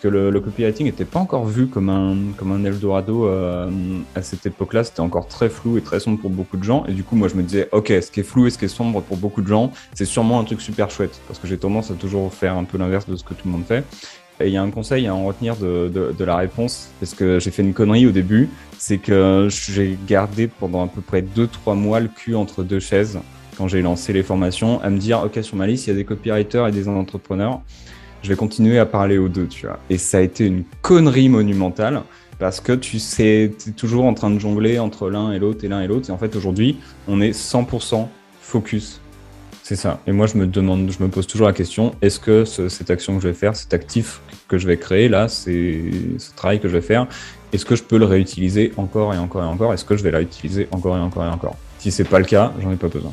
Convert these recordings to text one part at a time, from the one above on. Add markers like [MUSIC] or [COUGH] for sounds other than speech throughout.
parce que le, copywriting n'était pas encore vu comme un, comme un Eldorado euh, à cette époque-là. C'était encore très flou et très sombre pour beaucoup de gens. Et du coup, moi, je me disais, OK, ce qui est flou et ce qui est sombre pour beaucoup de gens, c'est sûrement un truc super chouette. Parce que j'ai tendance à toujours faire un peu l'inverse de ce que tout le monde fait. Et il y a un conseil à en retenir de, de, de la réponse, parce que j'ai fait une connerie au début, c'est que j'ai gardé pendant à peu près 2-3 mois le cul entre deux chaises quand j'ai lancé les formations, à me dire, OK, sur ma liste, il y a des copywriters et des entrepreneurs je vais continuer à parler aux deux, tu vois. Et ça a été une connerie monumentale parce que tu sais, tu es toujours en train de jongler entre l'un et l'autre et l'un et l'autre. Et en fait, aujourd'hui, on est 100% focus. C'est ça. Et moi, je me demande, je me pose toujours la question est-ce que cette action que je vais faire, cet actif que je vais créer là, ce travail que je vais faire, est-ce que je peux le réutiliser encore et encore et encore? Est-ce que je vais la réutiliser encore et encore et encore? Si c'est pas le cas, j'en ai pas besoin.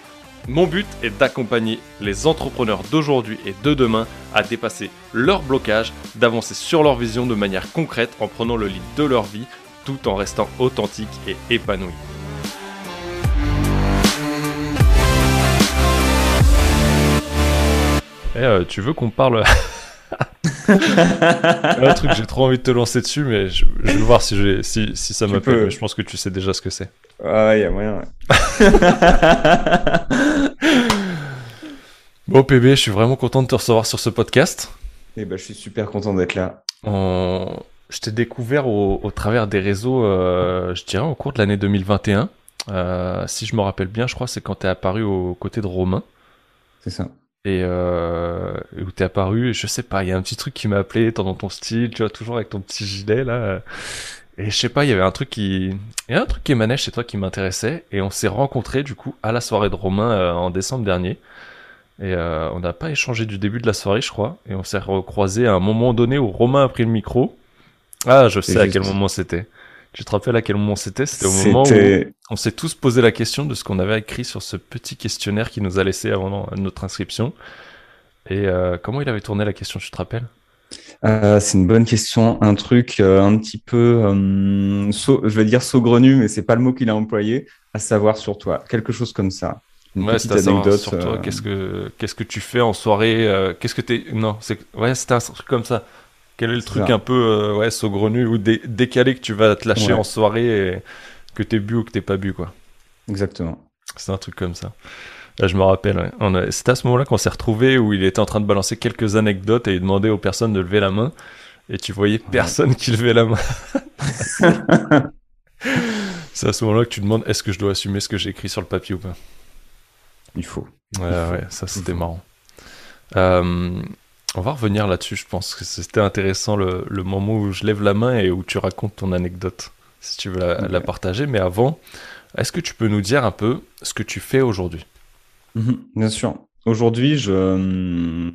Mon but est d'accompagner les entrepreneurs d'aujourd'hui et de demain à dépasser leurs blocages, d'avancer sur leur vision de manière concrète en prenant le lead de leur vie tout en restant authentique et épanoui. Eh, euh, tu veux qu'on parle [LAUGHS] un truc, j'ai trop envie de te lancer dessus, mais je, vais voir si, si, si ça m'appelle. Je pense que tu sais déjà ce que c'est. Ah, il y a moyen. [LAUGHS] bon, PB, je suis vraiment content de te recevoir sur ce podcast. Et eh ben, je suis super content d'être là. Je t'ai découvert au, travers des réseaux, euh, je dirais, au cours de l'année 2021. Euh, si je me rappelle bien, je crois c'est quand tu es apparu aux côtés de Romain. C'est ça et euh, où t'es apparu et je sais pas il y a un petit truc qui m'a appelé dans ton style tu vois toujours avec ton petit gilet là. Et je sais pas il y avait un truc qui il y a un truc qui émanait chez toi qui m'intéressait et on s'est rencontrés du coup à la soirée de Romain euh, en décembre dernier. Et euh, on n'a pas échangé du début de la soirée je crois. Et on s'est recroisé à un moment donné où Romain a pris le micro. Ah je sais à quel moment c'était tu te rappelles à quel moment c'était? C'était au moment où on s'est tous posé la question de ce qu'on avait écrit sur ce petit questionnaire qui nous a laissé avant notre inscription. Et euh, comment il avait tourné la question, tu te rappelles? Euh, c'est une bonne question. Un truc euh, un petit peu, je vais dire saugrenu, mais c'est pas le mot qu'il a employé, à savoir sur toi. Quelque chose comme ça. Une ouais, petite anecdote. Sur toi, qu'est-ce que qu'est-ce que tu fais en soirée Qu'est-ce que t'es Non, c'est ouais, c'était un truc comme ça. Quel est le truc un peu euh, ouais, saugrenu ou décalé que tu vas te lâcher en soirée et que t'es bu ou que t'es pas bu, quoi? Exactement. C'est un truc comme ça. Là, je me rappelle, c'était à ce moment-là qu'on s'est retrouvé où il était en train de balancer quelques anecdotes et il demandait aux personnes de lever la main. Et tu voyais personne qui levait la main. [LAUGHS] C'est à ce moment-là que tu demandes est-ce que je dois assumer ce que j'ai écrit sur le papier ou pas? Il faut. Ouais, ouais, ça c'était marrant. Euh, on va revenir là-dessus, je pense que c'était intéressant le, moment où je lève la main et où tu racontes ton anecdote, si tu veux la, partager. Mais avant, est-ce que tu peux nous dire un peu ce que tu fais aujourd'hui? Mhm, Bien sûr. Aujourd'hui, je,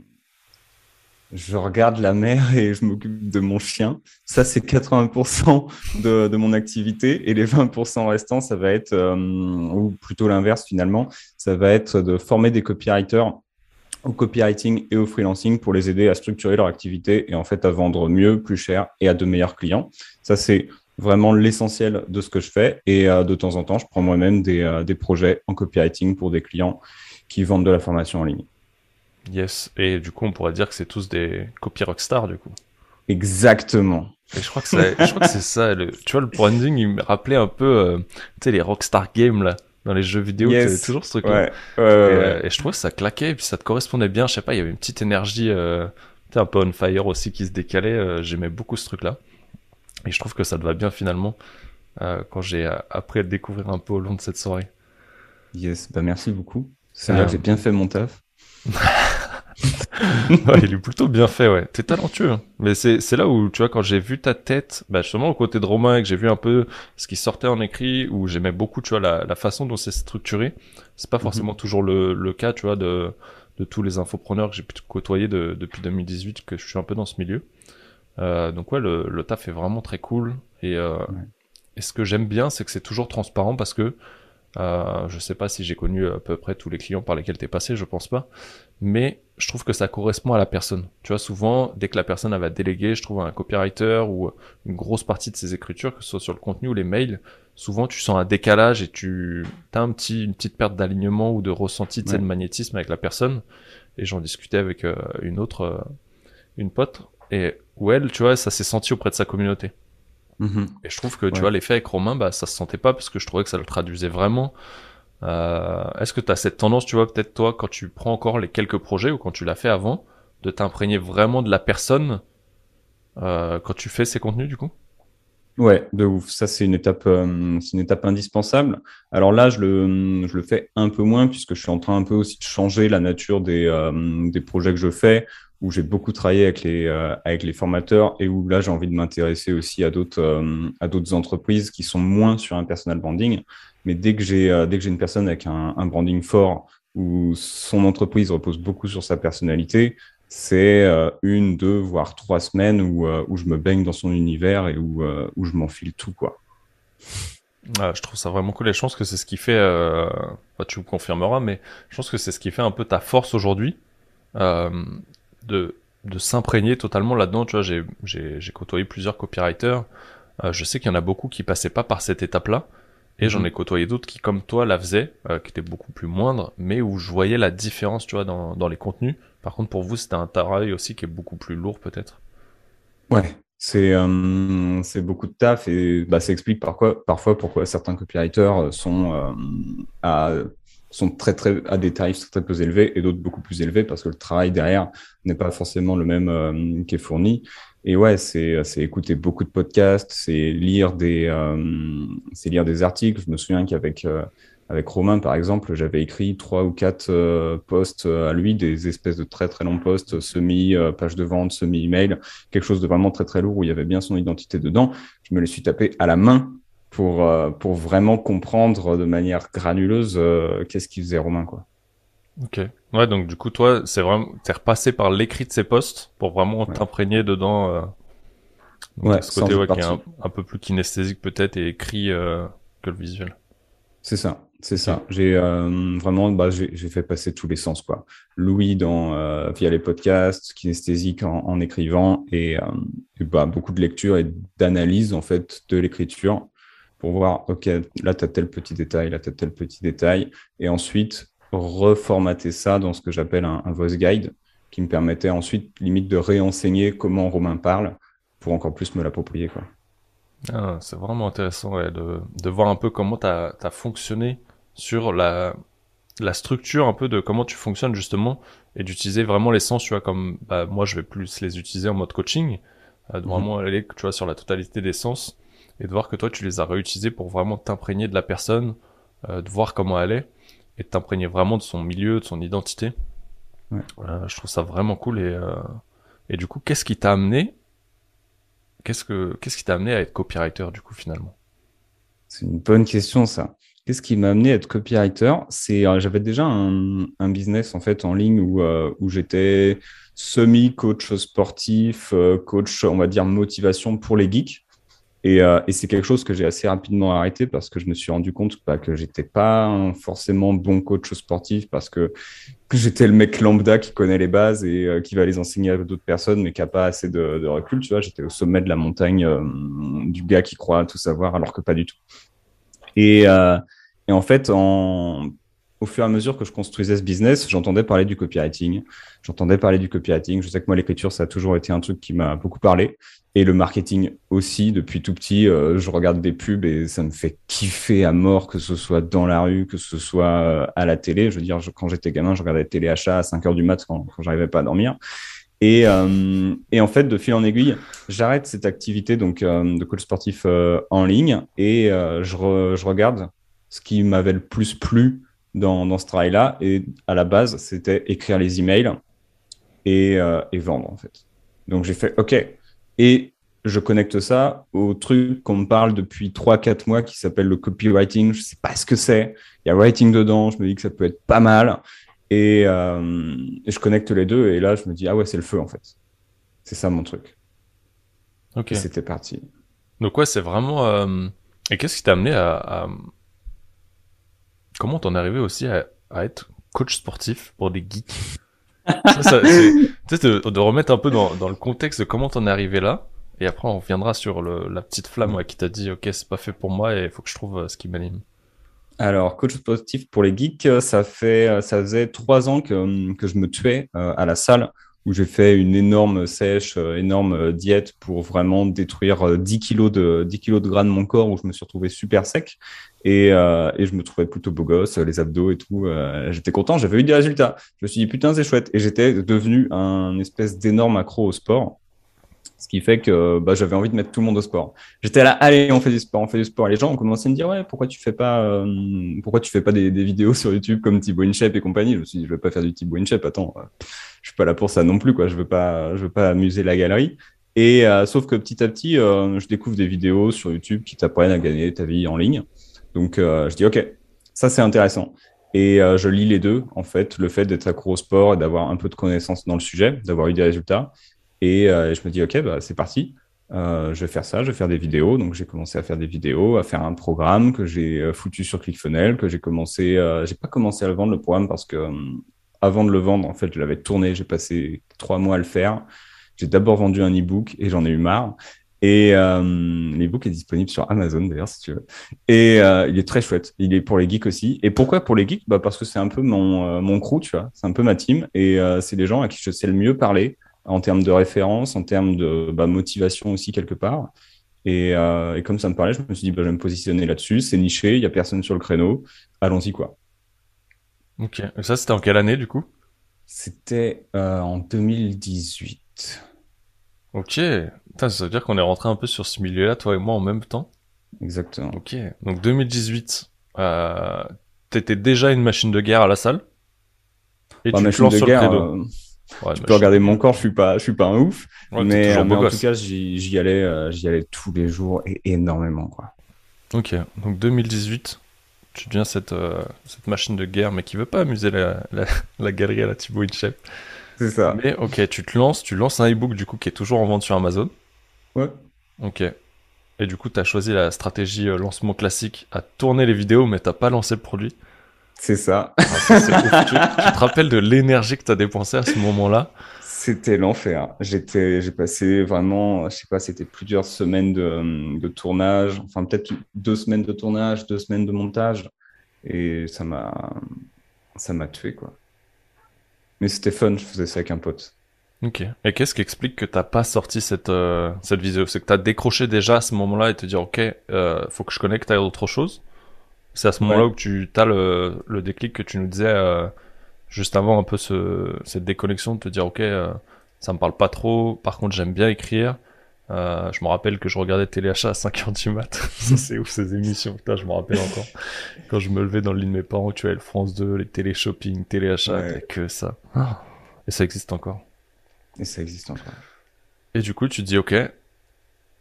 je regarde la mer [LAUGHS] et je m'occupe de mon chien. Ça, c'est 80% de, de, mon activité. Et les 20% restants, ça va être, euh, ou plutôt l'inverse finalement, ça va être de former des copywriters au copywriting et au freelancing pour les aider à structurer leur activité et en fait à vendre mieux, plus cher et à de meilleurs clients. Ça, c'est vraiment l'essentiel de ce que je fais. Et euh, de temps en temps, je prends moi-même des, euh, des, projets en copywriting pour des clients qui vendent de la formation en ligne. Yes. Et du coup, on pourrait dire que c'est tous des copy rockstars, du coup. Exactement. Et je crois que c'est ça. Le, tu vois, le branding, il me rappelait un peu, euh, tu sais, les rockstar games, là dans les jeux vidéo, yes. toujours ce truc-là. Euh, et, je trouvais que ça claquait, et puis ça te correspondait bien. Je sais pas, il y avait une petite énergie, euh, un peu on fire aussi qui se décalait. Euh, j'aimais beaucoup ce truc-là. Et je trouve que ça te va bien finalement euh, quand j'ai appris à le découvrir un peu au long de cette soirée. Yes, bah merci beaucoup. C'est vrai que j'ai bien fait mon taf. [LAUGHS] [LAUGHS] il est plutôt bien fait, ouais. T'es talentueux. Hein. Mais c'est, c'est là où, tu vois, quand j'ai vu ta tête, bah, justement, au côté de Romain, et que j'ai vu un peu ce qui sortait en écrit, où j'aimais beaucoup, tu vois, la, la façon dont c'est structuré. C'est pas mhm. forcément toujours le, le cas, tu vois, de, de tous les infopreneurs que j'ai pu côtoyer de, depuis 2018, que je suis un peu dans ce milieu. Euh, donc ouais, le, le taf est vraiment très cool. Et, euh, et ce que j'aime bien, c'est que c'est toujours transparent parce que euh, je sais pas si j'ai connu à peu près tous les clients par lesquels tu es passé, je pense pas. Mais je trouve que ça correspond à la personne. Tu vois, souvent, dès que la personne va déléguer, je trouve un copywriter ou une grosse partie de ses écritures, que ce soit sur le contenu ou les mails, souvent tu sens un décalage et tu as un petit, une petite perte d'alignement ou de ressenti de, magnétisme avec la personne. Et j'en discutais avec euh, une autre, euh, une pote, et où elle, tu vois, ça s'est senti auprès de sa communauté. Mhm. Et je trouve que, tu vois, l'effet avec Romain, bah, ça se sentait pas parce que je trouvais que ça le traduisait vraiment. Euh, Est-ce que tu as cette tendance, tu vois, peut-être toi, quand tu prends encore les quelques projets ou quand tu l'as fait avant, de t'imprégner vraiment de la personne euh, quand tu fais ces contenus, du coup? Ouais, de ouf. Ça, c'est une étape, euh, une étape indispensable. Alors là, je le, je le fais un peu moins puisque je suis en train un peu aussi de changer la nature des, des projets que je fais où j'ai beaucoup travaillé avec les, avec les formateurs et où là, j'ai envie de m'intéresser aussi à d'autres, à d'autres entreprises qui sont moins sur un personal branding. Mais dès que j'ai, euh, dès que j'ai une personne avec un, branding fort où son entreprise repose beaucoup sur sa personnalité, c'est une, deux, voire trois semaines où, où je me baigne dans son univers et où, où je m'enfile tout, quoi. je trouve ça vraiment cool et je pense que c'est ce qui fait, bah, tu me confirmeras, mais je pense que c'est ce qui fait un peu ta force aujourd'hui. Euh, de, de s'imprégner totalement là-dedans. Tu vois, j'ai, j'ai, j'ai côtoyé plusieurs copywriters. Euh, je sais qu'il y en a beaucoup qui passaient pas par cette étape-là. Et j'en mhm. ai côtoyé d'autres qui, comme toi, la faisaient, euh, qui étaient beaucoup plus moindres, mais où je voyais la différence, tu vois, dans, dans les contenus. Par contre, pour vous, c'était un travail aussi qui est beaucoup plus lourd, peut-être? Ouais, c'est euh, c'est beaucoup de taf et bah, ça explique parfois, parfois pourquoi certains copywriters sont euh, à sont très, très, à des tarifs très, peu élevés et d'autres beaucoup plus élevés parce que le travail derrière n'est pas forcément le même euh, qui est fourni. Et ouais, c'est, c'est écouter beaucoup de podcasts, c'est lire des, euh, lire des articles. Je me souviens qu'avec euh, avec Romain, par exemple, j'avais écrit trois ou quatre posts à lui, des espèces de très très longs posts, semi page de vente, semi email, quelque chose de vraiment très très lourd où il y avait bien son identité dedans. Je me les suis tapé à la main pour, euh, pour vraiment comprendre de manière granuleuse euh, qu'est-ce qu'il faisait Romain. Quoi. Ok. Ouais, donc du coup, toi, c'est vraiment, t'es repassé par l'écrit de ces posts pour vraiment t'imprégner dedans. Euh, ouais, ce côté qui est un, peu plus kinesthésique peut-être et écrit que le visuel. C'est ça. C'est ça. J'ai vraiment, bah, j'ai fait passer tous les sens, quoi. Louis dans via les podcasts, kinesthésique en, en écrivant et, et bah, beaucoup de lecture et d'analyse en fait de l'écriture pour voir, OK, là, tu as tel petit détail, là, tu as tel petit détail, et ensuite reformater ça dans ce que j'appelle un, voice guide, qui me permettait ensuite, limite, de réenseigner comment Romain parle pour encore plus me l'approprier. Quoi. Ah, c'est vraiment intéressant de, de, voir un peu comment tu as, fonctionné sur la, la structure un peu de comment tu fonctionnes justement et d'utiliser vraiment les sens, tu vois, comme bah, moi je vais plus les utiliser en mode coaching, euh, de mhm. vraiment aller, tu vois, sur la totalité des sens et de voir que toi tu les as réutilisés pour vraiment t'imprégner de la personne, euh, de voir comment elle est et de t'imprégner vraiment de son milieu, de son identité. Ouais. Euh, je trouve ça vraiment cool et euh, et du coup qu'est-ce qui t'a amené qu'est-ce que qu'est-ce qui t'a amené à être copywriter du coup finalement? C'est une bonne question ça. Qu'est-ce qui m'a amené à être copywriter? C'est j'avais déjà un, un, business en fait en ligne où où j'étais semi coach sportif, coach on va dire motivation pour les geeks. Euh, et, c'est quelque chose que j'ai assez rapidement arrêté parce que je me suis rendu compte bah, que j'étais pas forcément bon coach sportif parce que j'étais le mec lambda qui connaît les bases et euh, qui va les enseigner à d'autres personnes mais qui a pas assez de, recul. Tu vois, j'étais au sommet de la montagne euh, du gars qui croit tout savoir alors que pas du tout. Et, et en fait, en, au fur et à mesure que je construisais ce business, j'entendais parler du copywriting. J'entendais parler du copywriting. Je sais que moi, l'écriture, ça a toujours été un truc qui m'a beaucoup parlé. Et le marketing aussi, depuis tout petit, euh, je regarde des pubs et ça me fait kiffer à mort, que ce soit dans la rue, que ce soit euh, à la télé. Je veux dire, quand j'étais gamin, je regardais téléachat à 5 heures du mat quand, quand j'arrivais pas à dormir. Et, euh, et, en fait, de fil en aiguille, j'arrête cette activité donc de coach sportif en ligne et je, regarde ce qui m'avait le plus plu dans, dans ce travail-là. Et à la base, c'était écrire les emails et, euh, et vendre, en fait. Donc j'ai fait OK. Et je connecte ça au truc qu'on me parle depuis 3-4 mois qui s'appelle le copywriting. Je sais pas ce que c'est. Il y a writing dedans. Je me dis que ça peut être pas mal. Et, euh, et je connecte les deux. Et là, je me dis, ah ouais, c'est le feu, en fait. C'est ça mon truc. Ok. C'était parti. Donc ouais, c'est vraiment. euh, Et qu'est-ce qui t'a amené à, à- Comment t'en es arrivé aussi à, à être coach sportif pour des geeks [LAUGHS] Ça, ça, c'est- de, de remettre un peu dans, dans le contexte de comment t'en es arrivé là. Et après, on reviendra sur le, la petite flamme ouais, qui t'a dit, ok, c'est pas fait pour moi et il faut que je trouve euh, ce qui m'anime. Alors, coach sportif pour les geeks, euh, ça fait, euh, ça faisait trois ans que, que je me tuais euh, à la salle où j'ai fait une énorme sèche, euh, énorme diète pour vraiment détruire euh, 10 kilos de, 10 kilos de gras de mon corps où je me suis retrouvé super sec et, euh, et je me trouvais plutôt beau gosse, les abdos et tout. euh, j'étais content, j'avais eu des résultats. Je me suis dit, putain, c'est chouette. Et j'étais devenu un espèce d'énorme accro au sport. Ce qui fait que bah, j'avais envie de mettre tout le monde au sport. J'étais là, allez, on fait du sport, on fait du sport. Les gens ont commencé à me dire, ouais, pourquoi tu fais pas, euh, pourquoi tu fais pas des, vidéos sur YouTube comme Thibaut InShape et compagnie? Je me suis dit, je vais pas faire du Thibaut InShape. Attends, euh, je suis pas là pour ça non plus, quoi. Je veux pas, je veux pas amuser la galerie. Et euh, sauf que petit à petit, euh, je découvre des vidéos sur YouTube qui t'apprennent à gagner ta vie en ligne. Donc, euh, je dis, ok, ça c'est intéressant. Et euh, je lis les deux, en fait, le fait d'être accro au sport et d'avoir un peu de connaissances dans le sujet, d'avoir eu des résultats. Et euh, je me dis, ok, bah, c'est parti. Je vais faire ça, je vais faire des vidéos. Donc, j'ai commencé à faire des vidéos, à faire un programme que j'ai foutu sur ClickFunnels, que j'ai commencé. J'ai pas commencé à le vendre le programme parce que euh, avant de le vendre, en fait, je l'avais tourné. J'ai passé trois mois à le faire. J'ai d'abord vendu un e-book et j'en ai eu marre. Et euh, l'e-book est disponible sur Amazon d'ailleurs, si tu veux. Et euh, il est très chouette. Il est pour les geeks aussi. Et pourquoi pour les geeks? Bah Parce que c'est un peu mon, euh, mon crew, tu vois. C'est un peu ma team. Et euh, c'est les gens à qui je sais le mieux parler en termes de référence, en termes de bah, motivation aussi quelque part. Et, euh, et, comme ça me parlait, je me suis dit, bah, je vais me positionner là-dessus. C'est niché, il n'y a personne sur le créneau. Allons-y, quoi. Ok. Et ça, c'était en quelle année, du coup? C'était en 2018. Ok. Putain, ça veut dire qu'on est rentré un peu sur ce milieu-là, toi et moi, en même temps. Exactement. Ok. Donc 2018, euh, t'étais déjà une machine de guerre à la salle. Et bah, tu te machine lances de sur guerre, le euh, Ouais, tu peux regarder mon corps, je suis pas, je suis pas un ouf. Ouais, mais en gosse. tout cas, j'y allais, euh, j'y allais tous les jours et énormément, quoi. Ok, donc 2018, tu deviens cette, euh, cette machine de guerre, mais qui veut pas amuser la, la, [LAUGHS] la galerie à la Thibaut InShape. C'est ça. Mais ok, tu te lances, tu lances un ebook du coup qui est toujours en vente sur Amazon. Ouais. Ok. Et du coup, tu as choisi la stratégie euh, lancement classique à tourner les vidéos, mais t'as pas lancé le produit. C'est ça. Ah, ça, tu, tu te rappelles de l'énergie que tu as dépensée à ce moment-là? C'était l'enfer. J'étais, j'ai passé vraiment, je sais pas, c'était plusieurs semaines de, de tournage, enfin peut-être deux semaines de tournage, deux semaines de montage, et ça m'a, ça m'a tué quoi. Mais c'était fun, je faisais ça avec un pote. Ok. Et qu'est-ce qui explique que t'as pas sorti cette, euh, cette vidéo? C'est que t'as décroché déjà à ce moment-là et te dire, ok, euh, faut que je connecte à autre chose? C'est à ce moment-là Ouais. où tu as le, le déclic que tu nous disais euh, juste avant un peu ce, cette déconnexion de te dire, ok, euh, ça me parle pas trop, par contre j'aime bien écrire. Euh, je me rappelle que je regardais Téléachat à 5h du mat. [LAUGHS] ça [LAUGHS] c'est ouf ces émissions, putain, je me rappelle encore. Quand je me levais dans le lit de mes parents, tu vois, le France 2, les télé-shopping, Téléachat, Ouais. que ça. Et ça existe encore. Et ça existe encore. Et du coup, tu te dis, ok,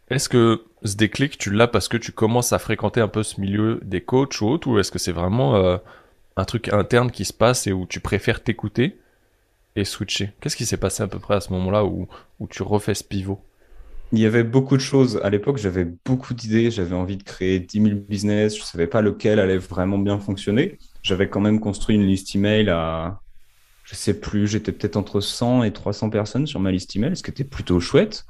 est-ce que ce déclic, tu l'as parce que tu commences à fréquenter un peu ce milieu des coachs ou autre, ou est-ce que c'est vraiment euh, un truc interne qui se passe et où tu préfères t'écouter et switcher? Qu'est-ce qui s'est passé à peu près à ce moment-là où, où tu refais ce pivot? Il y avait beaucoup de choses. À l'époque, j'avais beaucoup d'idées. J'avais envie de créer 10 000 business. Je savais pas lequel allait vraiment bien fonctionner. J'avais quand même construit une liste email à, je sais plus, j'étais peut-être entre 100 et 300 personnes sur ma liste email, ce qui était plutôt chouette.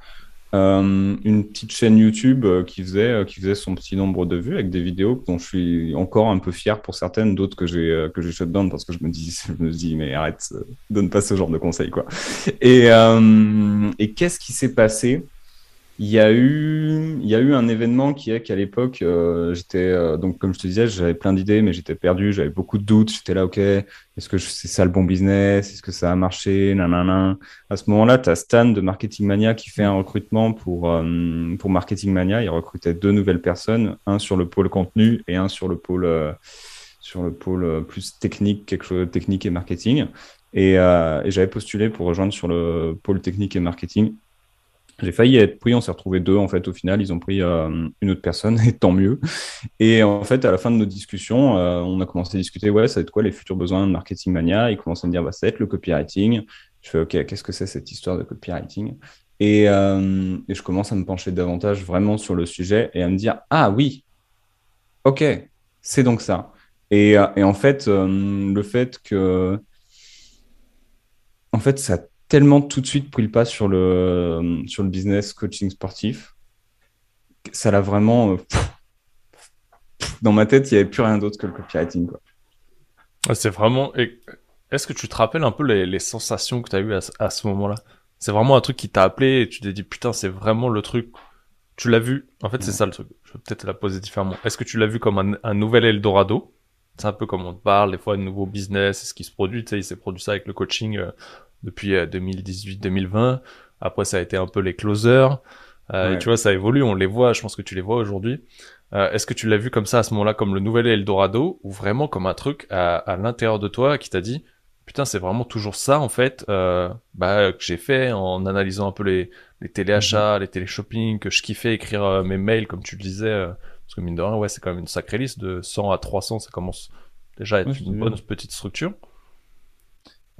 Euh, une petite chaîne YouTube euh, qui faisait, euh, qui faisait son petit nombre de vues avec des vidéos dont je suis encore un peu fier pour certaines, d'autres que j'ai que j'ai shut down parce que je me dis, [LAUGHS] je me dis mais arrête, donne pas ce genre de conseils quoi. Et qu'est-ce qui s'est passé? Il y a eu, il y a eu un événement qui est qu'à l'époque, euh, j'étais, euh, donc comme je te disais, j'avais plein d'idées, mais j'étais perdu, j'avais beaucoup de doutes. J'étais là, ok, est-ce que c'est ça le bon business? Est-ce que ça a marché? Nanana. À ce moment-là, tu as Stan de Marketing Mania qui fait un recrutement pour, euh, pour Marketing Mania. Il recrutait deux nouvelles personnes, un sur le pôle contenu et un sur le pôle, euh, sur le pôle euh, plus technique, quelque chose technique et marketing. Et, euh, et j'avais postulé pour rejoindre sur le pôle technique et marketing. J'ai failli être pris, on s'est retrouvé deux en fait au final, ils ont pris euh, une autre personne [LAUGHS] et tant mieux. Et en fait, à la fin de nos discussions, euh, on a commencé à discuter, ouais, ça va être quoi les futurs besoins de Marketing Mania? Ils commencent à me dire, bah, ça va être le copywriting. Je fais, ok, qu'est-ce que c'est cette histoire de copywriting? Et, et, je commence à me pencher davantage vraiment sur le sujet et à me dire Ah oui, ok, c'est donc ça. Et, et en fait, le fait que. En fait, ça tellement tout de suite pris le pas sur le, sur le business coaching sportif. Ça l'a vraiment. dans ma tête, il n'y avait plus rien d'autre que le copywriting. C'est vraiment. Est-ce que tu te rappelles un peu les, sensations que tu as eues à, ce moment-là? C'est vraiment un truc qui t'a appelé et tu t'es dit putain, c'est vraiment le truc. Tu l'as vu? En fait, c'est ça le truc. Je vais peut-être la poser différemment. Est-ce que tu l'as vu comme un, nouvel Eldorado? C'est un peu comme on te parle des fois de nouveau business, ce qui se produit. Tu sais, il s'est produit ça avec le coaching euh, depuis 2018-2020. Euh, Après, ça a été un peu les closers. Euh, et tu vois, ça évolue. On les voit. Je pense que tu les vois aujourd'hui. Euh, est-ce que tu l'as vu comme ça à ce moment-là, comme le nouvel Eldorado, ou vraiment comme un truc à, à l'intérieur de toi qui t'a dit, putain, c'est vraiment toujours ça en fait, euh, bah, que j'ai fait en analysant un peu les, les téléachats, mhm. les téléshopping, que je kiffais écrire euh, mes mails comme tu le disais, parce que mine de rien, ouais, c'est quand même une sacrée liste de 100 à 300, ça commence déjà à être une bonne petite structure.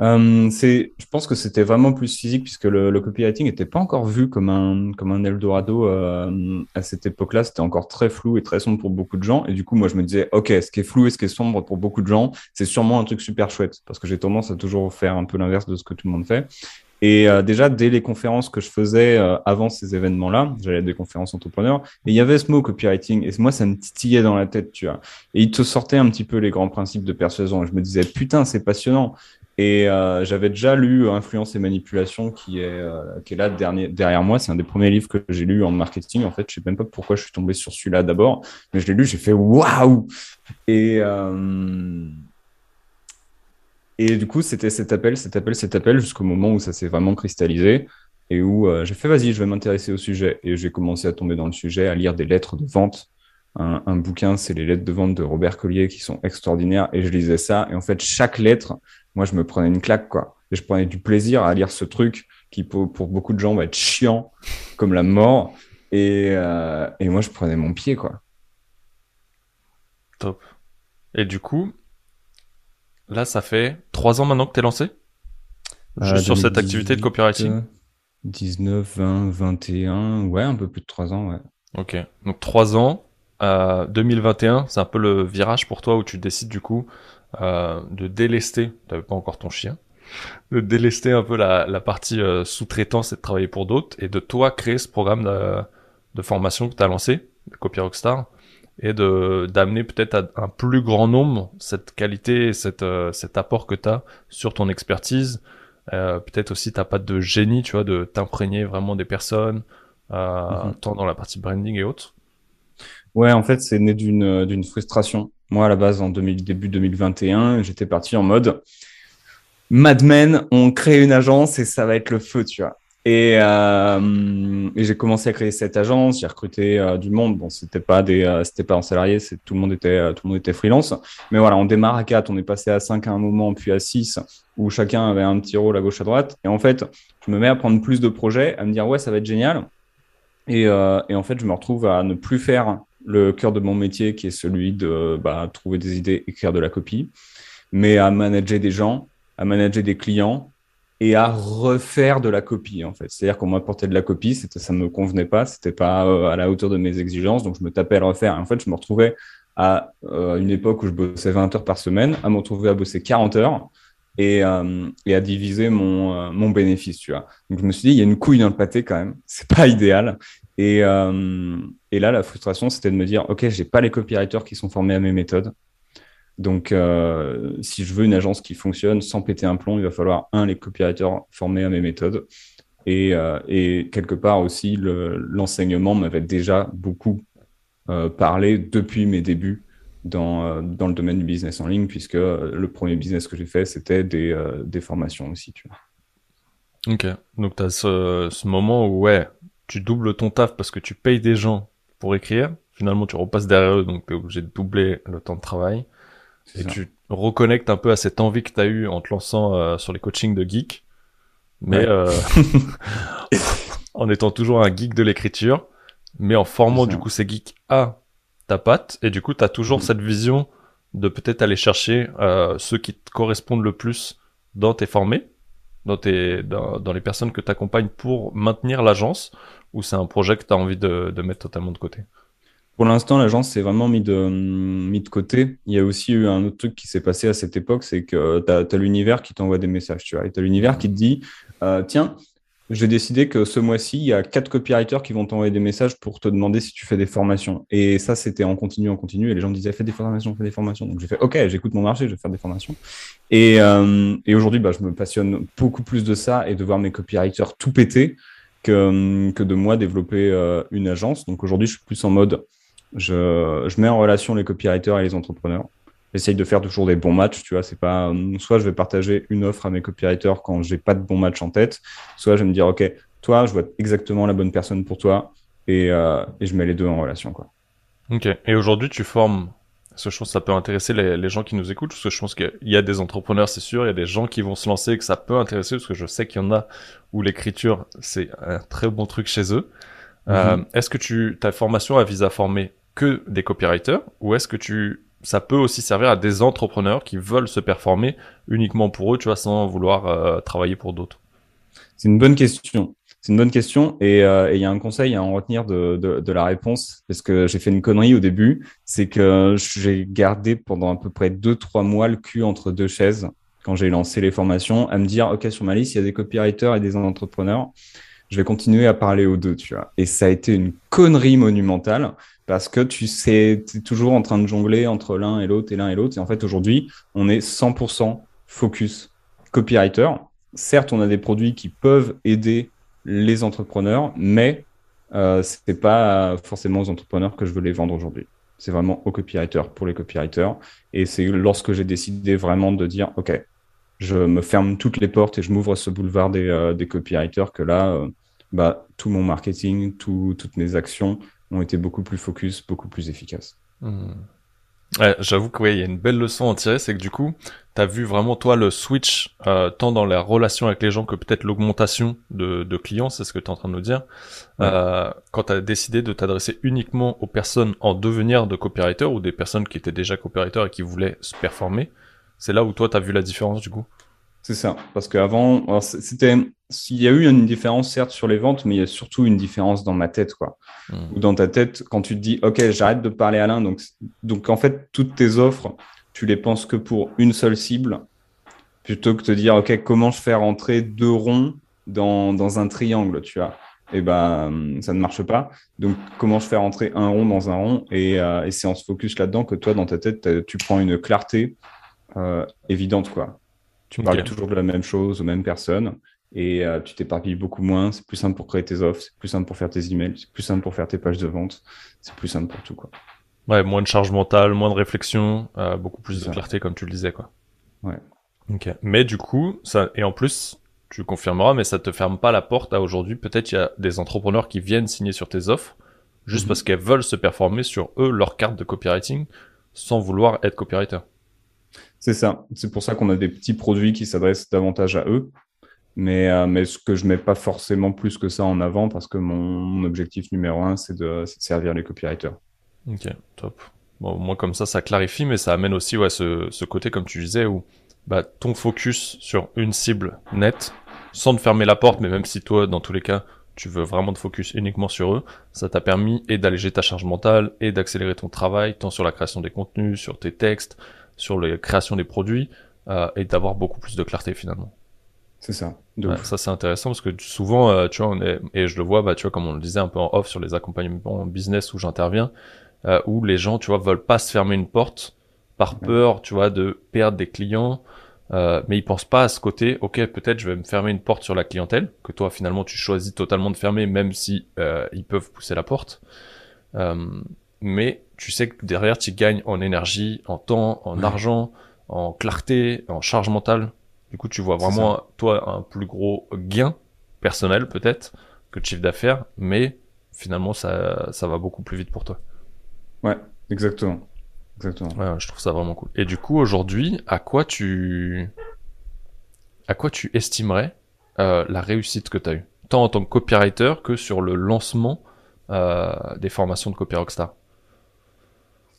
Euh, c'est, je pense que c'était vraiment plus physique puisque le, copywriting n'était pas encore vu comme un, comme un Eldorado euh, à cette époque-là. C'était encore très flou et très sombre pour beaucoup de gens. Et du coup, moi, je me disais, OK, ce qui est flou et ce qui est sombre pour beaucoup de gens, c'est sûrement un truc super chouette parce que j'ai tendance à toujours faire un peu l'inverse de ce que tout le monde fait. Et euh, déjà, dès les conférences que je faisais avant ces événements-là, j'allais à des conférences entrepreneurs, et il y avait ce mot copywriting, et moi, ça me titillait dans la tête, tu vois. Et il te sortait un petit peu les grands principes de persuasion, et je me disais, putain, c'est passionnant. Et euh, j'avais déjà lu Influence et manipulation qui est, euh, qui est là derrière moi. C'est un des premiers livres que j'ai lu en marketing. En fait, je sais même pas pourquoi je suis tombé sur celui-là d'abord, mais je l'ai lu, j'ai fait waouh Et euh, et du coup, c'était cet appel, cet appel, cet appel jusqu'au moment où ça s'est vraiment cristallisé et où j'ai fait vas-y, je vais m'intéresser au sujet. Et j'ai commencé à tomber dans le sujet, à lire des lettres de vente. Un, un bouquin, c'est les lettres de vente de Robert Collier qui sont extraordinaires. Et je lisais ça. Et en fait, chaque lettre moi, je me prenais une claque, quoi. Et je prenais du plaisir à lire ce truc qui, pour, beaucoup de gens, va être chiant comme la mort. Et, euh, et moi, je prenais mon pied, quoi. Top. Et du coup, là, ça fait trois ans maintenant que tu es lancé euh, sur cette activité de copywriting 19, 20, 21, ouais, un peu plus de trois ans, ouais. Ok, donc trois ans. Euh, 2021, c'est un peu le virage pour toi où tu décides du coup euh, de délester, t'avais pas encore ton chien, de délester un peu la, la partie euh, sous-traitance et de travailler pour d'autres, et de toi créer ce programme de, de formation que tu as lancé, Copy Rockstar, et de d'amener peut-être à un plus grand nombre cette qualité, cette, euh, cet apport que tu as sur ton expertise. Euh, peut-être aussi ta patte de génie, tu vois, de t'imprégner vraiment des personnes, euh, mhm. tant dans la partie branding et autres. Ouais, en fait, c'est né d'une d'une frustration. Moi, à la base, en début 2021, j'étais parti en mode Mad Men, on crée une agence et ça va être le feu, tu vois. Et, euh, j'ai commencé à créer cette agence, j'ai recruté euh, du monde. Bon, c'était pas des, euh, c'était pas en salarié, c'est tout le monde était, euh, tout le monde était freelance. Mais voilà, on démarre à 4, on est passé à 5 à un moment, puis à 6, où chacun avait un petit rôle à gauche à droite. Et en fait, je me mets à prendre plus de projets, à me dire ouais, ça va être génial. Et en fait, je me retrouve à ne plus faire le cœur de mon métier qui est celui de bah, trouver des idées, écrire de la copie, mais à manager des gens, à manager des clients et à refaire de la copie en fait. C'est-à-dire qu'on m'apportait de la copie, c'était ça me convenait pas, c'était pas euh, à la hauteur de mes exigences, donc je me tapais à le refaire. en fait, je me retrouvais à euh, une époque où je bossais 20 heures par semaine, à me retrouver à bosser 40 heures et, euh, et à diviser mon, mon bénéfice, tu vois. Donc je me suis dit, il y a une couille dans le pâté quand même, [LAUGHS] c'est pas idéal. Et, euh, et là, la frustration, c'était de me dire, OK, j'ai pas les copywriters qui sont formés à mes méthodes. Donc, euh, si je veux une agence qui fonctionne sans péter un plomb, il va falloir, un, les copywriters formés à mes méthodes. Et, euh, et quelque part aussi, l'enseignement m'avait déjà beaucoup euh, parlé depuis mes débuts dans, euh, dans le domaine du business en ligne, puisque le premier business que j'ai fait, c'était des, euh, des formations aussi. Tu vois. Ok, donc tu as ce, ce moment où, ouais, tu doubles ton taf parce que tu payes des gens pour écrire. Finalement, tu repasses derrière eux, donc tu es obligé de doubler le temps de travail. Et tu reconnectes un peu à cette envie que tu as eue en te lançant euh, sur les coachings de geek. Mais euh, [LAUGHS] en étant toujours un geek de l'écriture, mais en formant du coup ces geeks à ta patte. Et du coup, tu as toujours mm. cette vision de peut-être aller chercher euh, ceux qui te correspondent le plus dans tes formés dans, tes, dans, dans les personnes que tu accompagnes pour maintenir l'agence ou c'est un projet que tu as envie de, de mettre totalement de côté? Pour l'instant, l'agence s'est vraiment mis de, mis de côté. Il y a aussi eu un autre truc qui s'est passé à cette époque, c'est que tu as, l'univers qui t'envoie des messages, tu vois. Et tu as l'univers qui te dit, euh, tiens, j'ai décidé que ce mois-ci, il y a quatre copywriters qui vont t'envoyer des messages pour te demander si tu fais des formations. Et ça, c'était en continu, en continu. Et les gens me disaient, fais des formations, fais des formations. Donc j'ai fait, OK, j'écoute mon marché, je vais faire des formations. Et, euh, aujourd'hui, bah, je me passionne beaucoup plus de ça et de voir mes copywriters tout péter que, de moi développer euh, une agence. Donc aujourd'hui, je suis plus en mode, je mets en relation les copywriters et les entrepreneurs. J'essaye de faire toujours des bons matchs, tu vois. C'est pas soit je vais partager une offre à mes copywriters quand j'ai pas de bons matchs en tête, soit je vais me dire ok, toi, je vois exactement la bonne personne pour toi et, euh, et je mets les deux en relation, quoi. Ok. Et aujourd'hui, tu formes parce que je pense que ça peut intéresser les, les gens qui nous écoutent, parce que je pense qu'il y a des entrepreneurs, c'est sûr, il y a des gens qui vont se lancer et que ça peut intéresser, parce que je sais qu'il y en a où l'écriture, c'est un très bon truc chez eux. Euh, mhm. est-ce que tu, ta formation a vise à former que des copywriters ou est-ce que tu, ça peut aussi servir à des entrepreneurs qui veulent se performer uniquement pour eux, tu vois, sans vouloir euh, travailler pour d'autres C'est une bonne question. C'est une bonne question euh, et il y a un conseil à en retenir de, de, de la réponse parce que j'ai fait une connerie au début, c'est que j'ai gardé pendant à peu près deux trois mois le cul entre deux chaises quand j'ai lancé les formations à me dire ok sur ma liste il y a des copywriters et des entrepreneurs je vais continuer à parler aux deux, tu vois. Et ça a été une connerie monumentale parce que tu sais, es toujours en train de jongler entre l'un et l'autre et l'un et l'autre. Et en fait, aujourd'hui, on est 100% focus copywriter. Certes, on a des produits qui peuvent aider les entrepreneurs, mais euh, ce n'est pas forcément aux entrepreneurs que je veux les vendre aujourd'hui. C'est vraiment aux copywriters, pour les copywriters. Et c'est lorsque j'ai décidé vraiment de dire, OK, je me ferme toutes les portes et je m'ouvre ce boulevard des, euh, des copywriters que là, euh, bah, tout mon marketing, tout, toutes mes actions ont été beaucoup plus focus, beaucoup plus efficaces. Hmm. Ouais, J'avoue que il y a une belle leçon à en tirer, c'est que du coup, tu as vu vraiment toi le switch euh, tant dans la relation avec les gens que peut-être l'augmentation de, de, clients, c'est ce que tu es en train de nous dire. Euh, quand tu as décidé de t'adresser uniquement aux personnes en devenir de copywriter ou des personnes qui étaient déjà copywriter et qui voulaient se performer, c'est là où toi, tu as vu la différence du coup? C'est ça. Parce qu'avant, c'était. Il y a eu une différence, certes, sur les ventes, mais il y a surtout une différence dans ma tête. Quoi. Hmm. Ou dans ta tête, quand tu te dis, OK, j'arrête de parler à l'un. Donc, donc, en fait, toutes tes offres, tu les penses que pour une seule cible, plutôt que de te dire, OK, comment je fais rentrer deux ronds dans, dans un triangle, tu vois? Et eh ben ça ne marche pas. Donc comment je fais rentrer un rond dans un rond? Et, euh, et c'est en se focus là-dedans que toi dans ta tête tu prends une clarté euh, évidente, quoi. Tu parles toujours de la même chose aux mêmes personnes et euh, tu t'éparpilles beaucoup moins. C'est plus simple pour créer tes offres, c'est plus simple pour faire tes emails, c'est plus simple pour faire tes pages de vente, c'est plus simple pour tout, quoi. Ouais, moins de charge mentale, moins de réflexion, euh, beaucoup plus de clarté, comme tu le disais, quoi. Ouais. Ok. Mais du coup, ça, et en plus, tu confirmeras, mais ça te ferme pas la porte à aujourd'hui. Peut-être il y a des entrepreneurs qui viennent signer sur tes offres juste mhm. parce qu'elles veulent se performer sur eux, leur carte de copywriting, sans vouloir être copywriter. C'est ça. C'est pour ça qu'on a des petits produits qui s'adressent davantage à eux. Mais, euh, mais ce que je mets pas forcément plus que ça en avant parce que mon, objectif numéro un, c'est de, servir les copywriters. Ok, top. Bon, moins comme ça, ça clarifie, mais ça amène aussi ouais, ce, ce côté, comme tu disais, où bah, ton focus sur une cible nette, sans te fermer la porte, mais même si toi, dans tous les cas, tu veux vraiment te focus uniquement sur eux, ça t'a permis et d'alléger ta charge mentale et d'accélérer ton travail, tant sur la création des contenus, sur tes textes, sur la création des produits euh, et d'avoir beaucoup plus de clarté finalement. C'est ça. ça c'est intéressant parce que souvent, euh, tu vois, on est et je le vois, bah tu vois, comme on le disait un peu en off sur les accompagnements business où j'interviens, euh, où les gens, tu vois, veulent pas se fermer une porte par peur, tu vois, de perdre des clients. Euh, mais ils pensent pas à ce côté, ok, peut-être je vais me fermer une porte sur la clientèle, que toi finalement tu choisis totalement de fermer, même si ils peuvent pousser la porte. Mais tu sais que derrière, tu gagnes en énergie, en temps, en argent, en clarté, en charge mentale. Du coup, tu vois vraiment, toi, un plus gros gain personnel, peut-être, que de chiffre d'affaires, mais finalement, ça, ça va beaucoup plus vite pour toi. Ouais, exactement. Exactement. Ouais, je trouve ça vraiment cool. Et du coup, aujourd'hui, à quoi tu, à quoi tu estimerais euh, la réussite que tu as eue, tant en tant que copywriter que sur le lancement euh, des formations de Copy Rockstar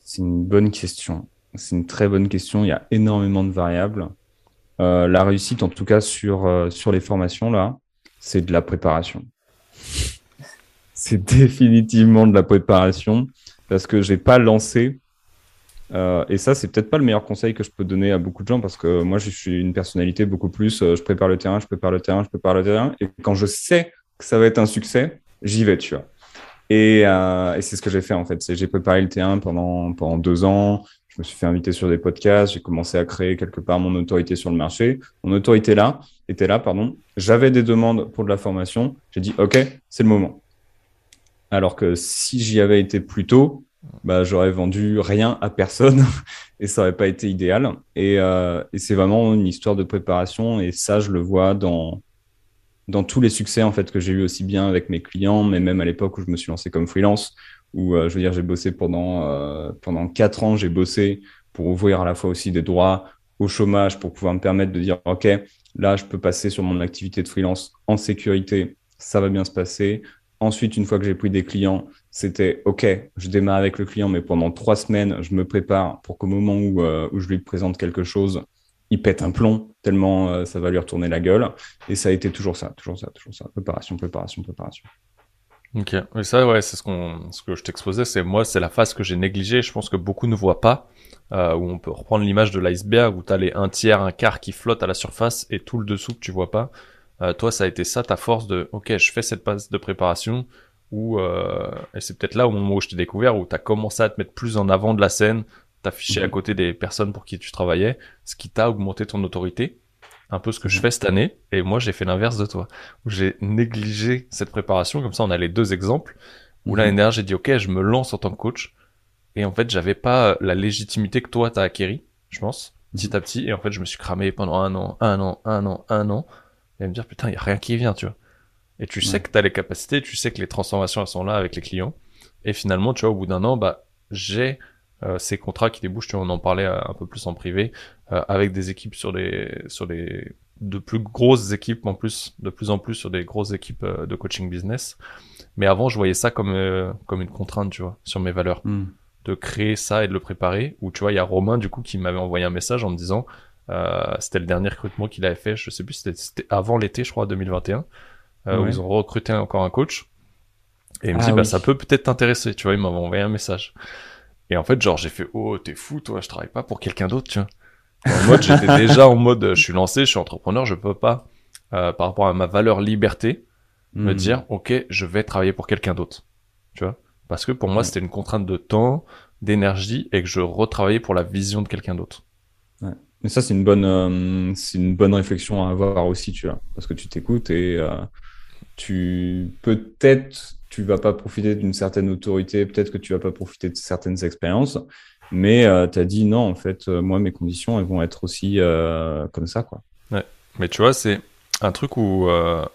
c'est une bonne question. C'est une très bonne question. Il y a énormément de variables. Euh, la réussite, en tout cas sur, euh, sur les formations, là, c'est de la préparation. C'est [LAUGHS] définitivement de la préparation parce que j'ai pas lancé. Euh, et ça, c'est peut-être pas le meilleur conseil que je peux donner à beaucoup de gens parce que moi, je suis une personnalité beaucoup plus. je prépare le terrain, je prépare le terrain, je prépare le terrain. Et quand je sais que ça va être un succès, j'y vais, tu vois. Et, et c'est ce que j'ai fait en fait. J'ai préparé le terrain pendant, pendant deux ans je me suis fait inviter sur des podcasts, j'ai commencé à créer quelque part mon autorité sur le marché. Mon autorité là était là, pardon. J'avais des demandes pour de la formation. J'ai dit OK, c'est le moment. Alors que si j'y avais été plus tôt, bah, j'aurais vendu rien à personne [LAUGHS] et ça aurait pas été idéal. Et, euh, et c'est vraiment une histoire de préparation et ça, je le vois dans dans tous les succès en fait que j'ai eu aussi bien avec mes clients, mais même à l'époque où je me suis lancé comme freelance, où euh, je veux dire j'ai bossé pendant euh, pendant quatre ans, j'ai bossé pour ouvrir à la fois aussi des droits au chômage pour pouvoir me permettre de dire ok là je peux passer sur mon activité de freelance en sécurité, ça va bien se passer. Ensuite, une fois que j'ai pris des clients, c'était OK, je démarre avec le client, mais pendant trois semaines, je me prépare pour qu'au moment où, euh, où je lui présente quelque chose, il pète un plomb tellement ça va lui retourner la gueule. Et ça a été toujours ça, toujours ça, toujours ça. Préparation, préparation, préparation. Ok, mais ça, ouais, c'est ce, qu'on, ce que je t'exposais. C'est moi, c'est la phase que j'ai négligée. Je pense que beaucoup ne voient pas. Euh, où on peut reprendre l'image de l'iceberg où tu as les un tiers, un quart qui flottent à la surface et tout le dessous que tu vois pas. Euh, toi, ça a été ça ta force de ok, je fais cette phase de préparation. Ou euh, et c'est peut-être là au moment où je t'ai découvert où tu as commencé à te mettre plus en avant de la scène, t'afficher à mhm. côté des personnes pour qui tu travaillais, ce qui t'a augmenté ton autorité. Un peu ce que je mhm. fais cette année, et moi j'ai fait l'inverse de toi, où j'ai négligé cette préparation, comme ça on a les deux exemples, où l'année mhm. dernière j'ai dit ok je me lance en tant que coach, et en fait j'avais pas la légitimité que toi t'as acquéri, je pense, petit à petit, et en fait je me suis cramé pendant un an, un an, un an, un an, et me dire putain y a rien qui vient, tu vois. Et tu sais que t'as les capacités, tu sais que les transformations elles sont là avec les clients, et finalement tu vois au bout d'un an bah j'ai ces contrats qui débouchent, tu vois, on en parlait euh, un peu plus en privé, euh, avec des équipes sur des sur des de plus grosses équipes en plus, de plus en plus sur des grosses équipes de coaching business. Mais avant, je voyais ça comme comme une contrainte, tu vois, sur mes valeurs, hmm. de créer ça et de le préparer. Ou tu vois, il y a Romain du coup qui m'avait envoyé un message en me disant, c'était le dernier recrutement qu'il avait fait, je sais plus, c'était avant l'été, je crois, 2021, où ils ont recruté encore un coach. Et il me ah dit, bah ça peut peut-être t'intéresser, tu vois, il m'avait envoyé un message. Et en fait, genre, j'ai fait, oh, t'es fou, toi, je travaille pas pour quelqu'un d'autre, tu vois. En mode, j'étais déjà en mode, je suis lancé, je suis entrepreneur, je peux pas, euh, par rapport à ma valeur liberté, me hmm. dire, ok, je vais travailler pour quelqu'un d'autre, tu vois. Parce que pour moi, c'était une contrainte de temps, d'énergie, et que je retravaillais pour la vision de quelqu'un d'autre. Ouais. Mais ça, c'est une bonne, euh, c'est une bonne réflexion à avoir aussi, tu vois, parce que tu t'écoutes et euh, tu peut-être tu vas pas profiter d'une certaine autorité, peut-être que tu vas pas profiter de certaines expériences, mais euh, tu as dit non, en fait, euh, moi, mes conditions, elles vont être aussi euh, comme ça, quoi. Ouais, mais tu vois, c'est un truc où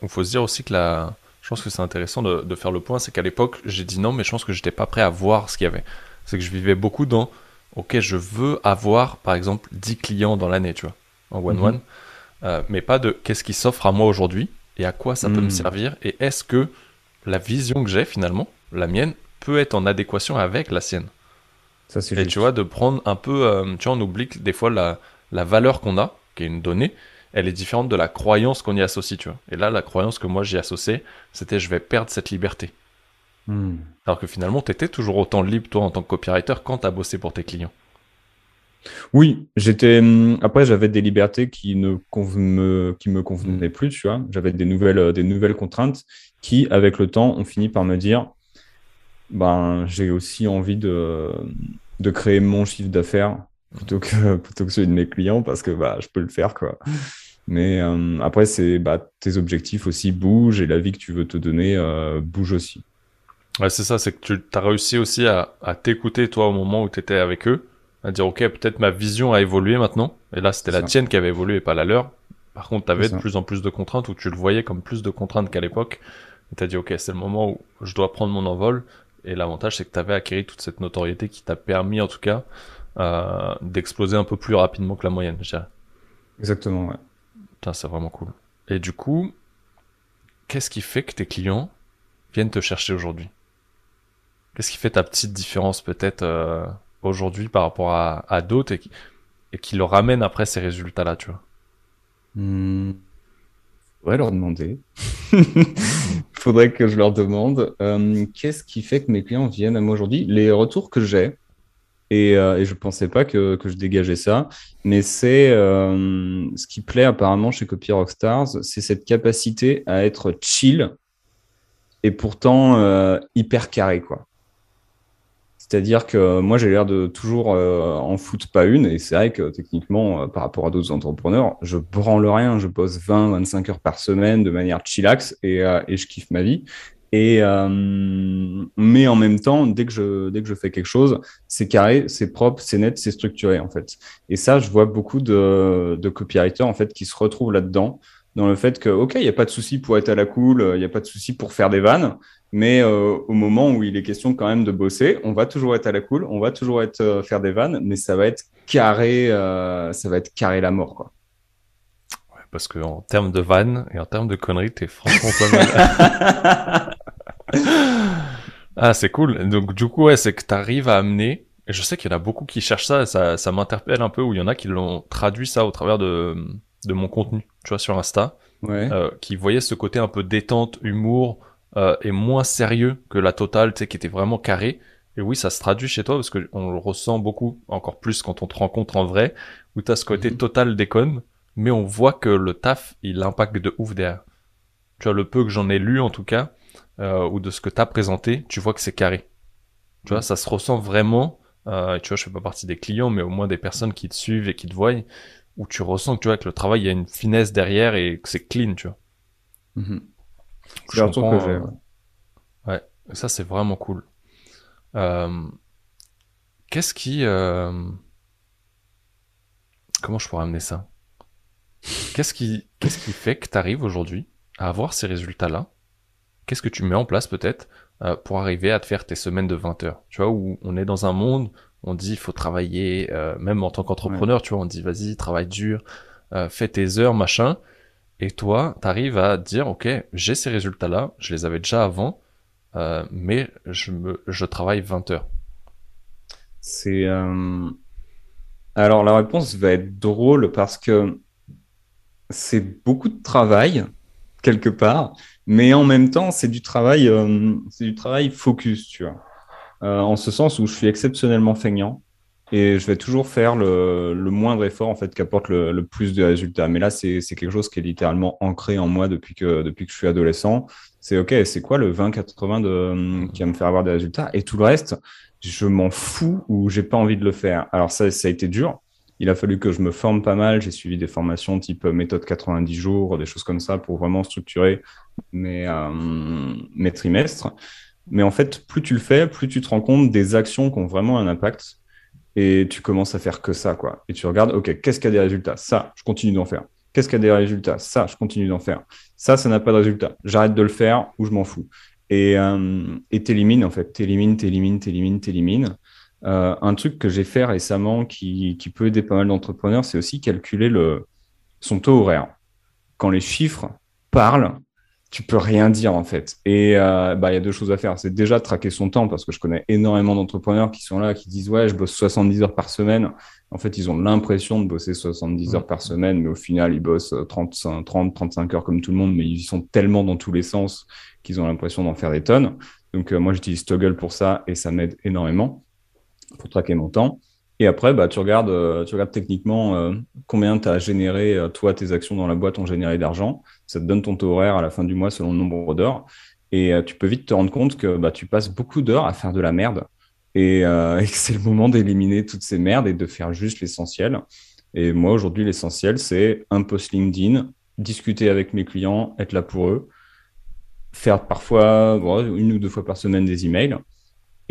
il faut se dire aussi que la... je pense que c'est intéressant de, de, faire le point, c'est qu'à l'époque, j'ai dit non, mais je pense que j'étais pas prêt à voir ce qu'il y avait. C'est que je vivais beaucoup dans, ok, je veux avoir, par exemple, 10 clients dans l'année, tu vois, en one-one, mhm. mais pas de qu'est-ce qui s'offre à moi aujourd'hui et à quoi ça peut me mhm. servir et est-ce que la vision que j'ai finalement, la mienne, peut être en adéquation avec la sienne. Ça, c'est Et tu vois, de prendre un peu, euh, tu vois, on oublie que des fois la, la valeur qu'on a, qui est une donnée, elle est différente de la croyance qu'on y associe, tu vois. Et là, la croyance que moi j'y associais, c'était je vais perdre cette liberté. Hmm. Alors que finalement, tu étais toujours autant libre, toi, en tant que copywriter, quand tu as bossé pour tes clients. Oui, j'étais. Hum, après, j'avais des libertés qui ne me, qui me convenaient plus, tu vois. J'avais des nouvelles, euh, des nouvelles contraintes qui, avec le temps, ont fini par me dire, ben, j'ai aussi envie de, de créer mon chiffre d'affaires plutôt que, [LAUGHS] plutôt que celui de mes clients parce que bah, je peux le faire, quoi. Mais hum, après, c'est bah, tes objectifs aussi bougent et la vie que tu veux te donner euh, bouge aussi. Ouais, c'est ça, c'est que tu as réussi aussi à, à t'écouter, toi, au moment où tu étais avec eux à dire ok peut-être ma vision a évolué maintenant. Et là c'était la tienne qui avait évolué et pas la leur. Par contre tu avais de plus en plus de contraintes ou tu le voyais comme plus de contraintes qu'à l'époque. Et tu as dit ok c'est le moment où je dois prendre mon envol. Et l'avantage c'est que tu avais acquis toute cette notoriété qui t'a permis en tout cas euh, d'exploser un peu plus rapidement que la moyenne je dirais. Exactement ouais. C'est vraiment cool. Et du coup qu'est-ce qui fait que tes clients viennent te chercher aujourd'hui? Qu'est-ce qui fait ta petite différence peut-être euh, aujourd'hui par rapport à, d'autres et qui, leur ramène après ces résultats-là, tu vois Hmm. Faudrait leur demander. [LAUGHS] Faudrait que je leur demande. Euh, qu'est-ce qui fait que mes clients viennent à moi aujourd'hui? Les retours que j'ai, et, euh, je pensais pas que, je dégageais ça, mais c'est euh, ce qui plaît apparemment chez Copy Rockstars, c'est cette capacité à être chill et pourtant hyper carré, quoi. C'est-à-dire que moi, j'ai l'air de toujours euh, en foutre pas une. Et c'est vrai que techniquement, euh, par rapport à d'autres entrepreneurs, je branle rien. Je bosse 20, 25 heures par semaine de manière chillax et, euh, je kiffe ma vie. Mais en même temps, dès que je, fais quelque chose, c'est carré, c'est propre, c'est net, c'est structuré, en fait. Et ça, je vois beaucoup de, de copywriters, en fait, qui se retrouvent là-dedans, dans le fait que, OK, il n'y a pas de souci pour être à la cool, il n'y a pas de souci pour faire des vannes, mais euh, au moment où il est question quand même de bosser, on va toujours être à la cool, on va toujours être euh, faire des vannes, mais ça va être carré, euh, ça va être carré la mort, quoi. Ouais, parce que en termes de vannes et en termes de conneries, t'es franchement pas mal. [LAUGHS] ah, c'est cool. Donc du coup, ouais, c'est que t'arrives à amener. Et je sais qu'il y en a beaucoup qui cherchent ça, et ça, ça m'interpelle un peu, où il y en a qui l'ont traduit ça au travers de, de mon contenu, tu vois, sur Insta, Ouais. qui voyaient ce côté un peu détente, humour, euh, et moins sérieux que la totale, tu sais, qui était vraiment carré. Et oui, ça se traduit chez toi parce que on le ressent beaucoup, encore plus quand on te rencontre en vrai, où t'as ce côté Mhm. total déconne, mais on voit que le taf, il impacte de ouf derrière. Tu vois, le peu que j'en ai lu en tout cas, euh, ou de ce que t'as présenté, tu vois que c'est carré. Tu vois, Mhm. ça se ressent vraiment. Euh, tu vois, je fais pas partie des clients, mais au moins des personnes qui te suivent et qui te voient, où tu ressens que tu vois que le travail, il y a une finesse derrière et que c'est clean, tu vois. Mhm. C'est Je le retour que j'ai. euh, ouais. Ouais, ça c'est vraiment cool. Euh, Qu'est-ce qui... euh, Comment je pourrais amener ça? Qu'est-ce qui, qu'est-ce qui fait que tu arrives aujourd'hui à avoir ces résultats-là? Qu'est-ce que tu mets en place peut-être euh, pour arriver à te faire tes semaines de 20 heures? Tu vois, où on est dans un monde, on dit il faut travailler, euh, même en tant qu'entrepreneur, tu vois, on dit vas-y, travaille dur, euh, fais tes heures, machin. Et toi, tu arrives à dire, ok, j'ai ces résultats-là, je les avais déjà avant, euh, mais je, travaille 20 heures. C'est. euh, Alors, la réponse va être drôle parce que c'est beaucoup de travail, quelque part, mais en même temps, c'est du travail, euh, c'est du travail focus, tu vois. En ce sens où je suis exceptionnellement feignant et je vais toujours faire le, le moindre effort, en fait, qui apporte le, le plus de résultats. Mais là, c'est, quelque chose qui est littéralement ancré en moi depuis que, depuis que je suis adolescent. C'est OK, c'est quoi le 20-80 de, qui va me faire avoir des résultats? Et tout le reste, je m'en fous ou j'ai pas envie de le faire. Alors ça, ça a été dur. Il a fallu que je me forme pas mal. J'ai suivi des formations type euh, méthode 90 jours, des choses comme ça pour vraiment structurer mes, euh, mes trimestres. Mais en fait, plus tu le fais, plus tu te rends compte des actions qui ont vraiment un impact et tu commences à faire que ça, quoi. Et tu regardes, OK, qu'est-ce qui a des résultats? Ça, je continue d'en faire. Qu'est-ce qui a des résultats? Ça, je continue d'en faire. Ça, ça n'a pas de résultat. J'arrête de le faire ou je m'en fous. Et euh, t'élimines, en fait. T'élimines, t'élimines, t'élimines, t'élimines. Euh, un truc que j'ai fait récemment qui, qui peut aider pas mal d'entrepreneurs, c'est aussi calculer le, son taux horaire. Quand les chiffres parlent, tu peux rien dire en fait. Et euh, bah, il y a deux choses à faire. C'est déjà de traquer son temps parce que je connais énormément d'entrepreneurs qui sont là, qui disent ouais, je bosse 70 heures par semaine. En fait, ils ont l'impression de bosser 70 heures par semaine, mais au final, ils bossent 35, 30, 35 heures comme tout le monde, mais ils sont tellement dans tous les sens qu'ils ont l'impression d'en faire des tonnes. Donc euh, moi, j'utilise Toggle pour ça et ça m'aide énormément pour traquer mon temps. Et après, bah, tu regardes, euh, tu regardes techniquement euh, combien tu as généré, euh, toi, tes actions dans la boîte ont généré d'argent. Ça te donne ton taux horaire à la fin du mois selon le nombre d'heures. Et euh, tu peux vite te rendre compte que bah, tu passes beaucoup d'heures à faire de la merde et, euh, [LAUGHS] et que c'est le moment d'éliminer toutes ces merdes et de faire juste l'essentiel. Et moi, aujourd'hui, l'essentiel, c'est un post LinkedIn, discuter avec mes clients, être là pour eux, faire parfois une ou deux fois par semaine des emails.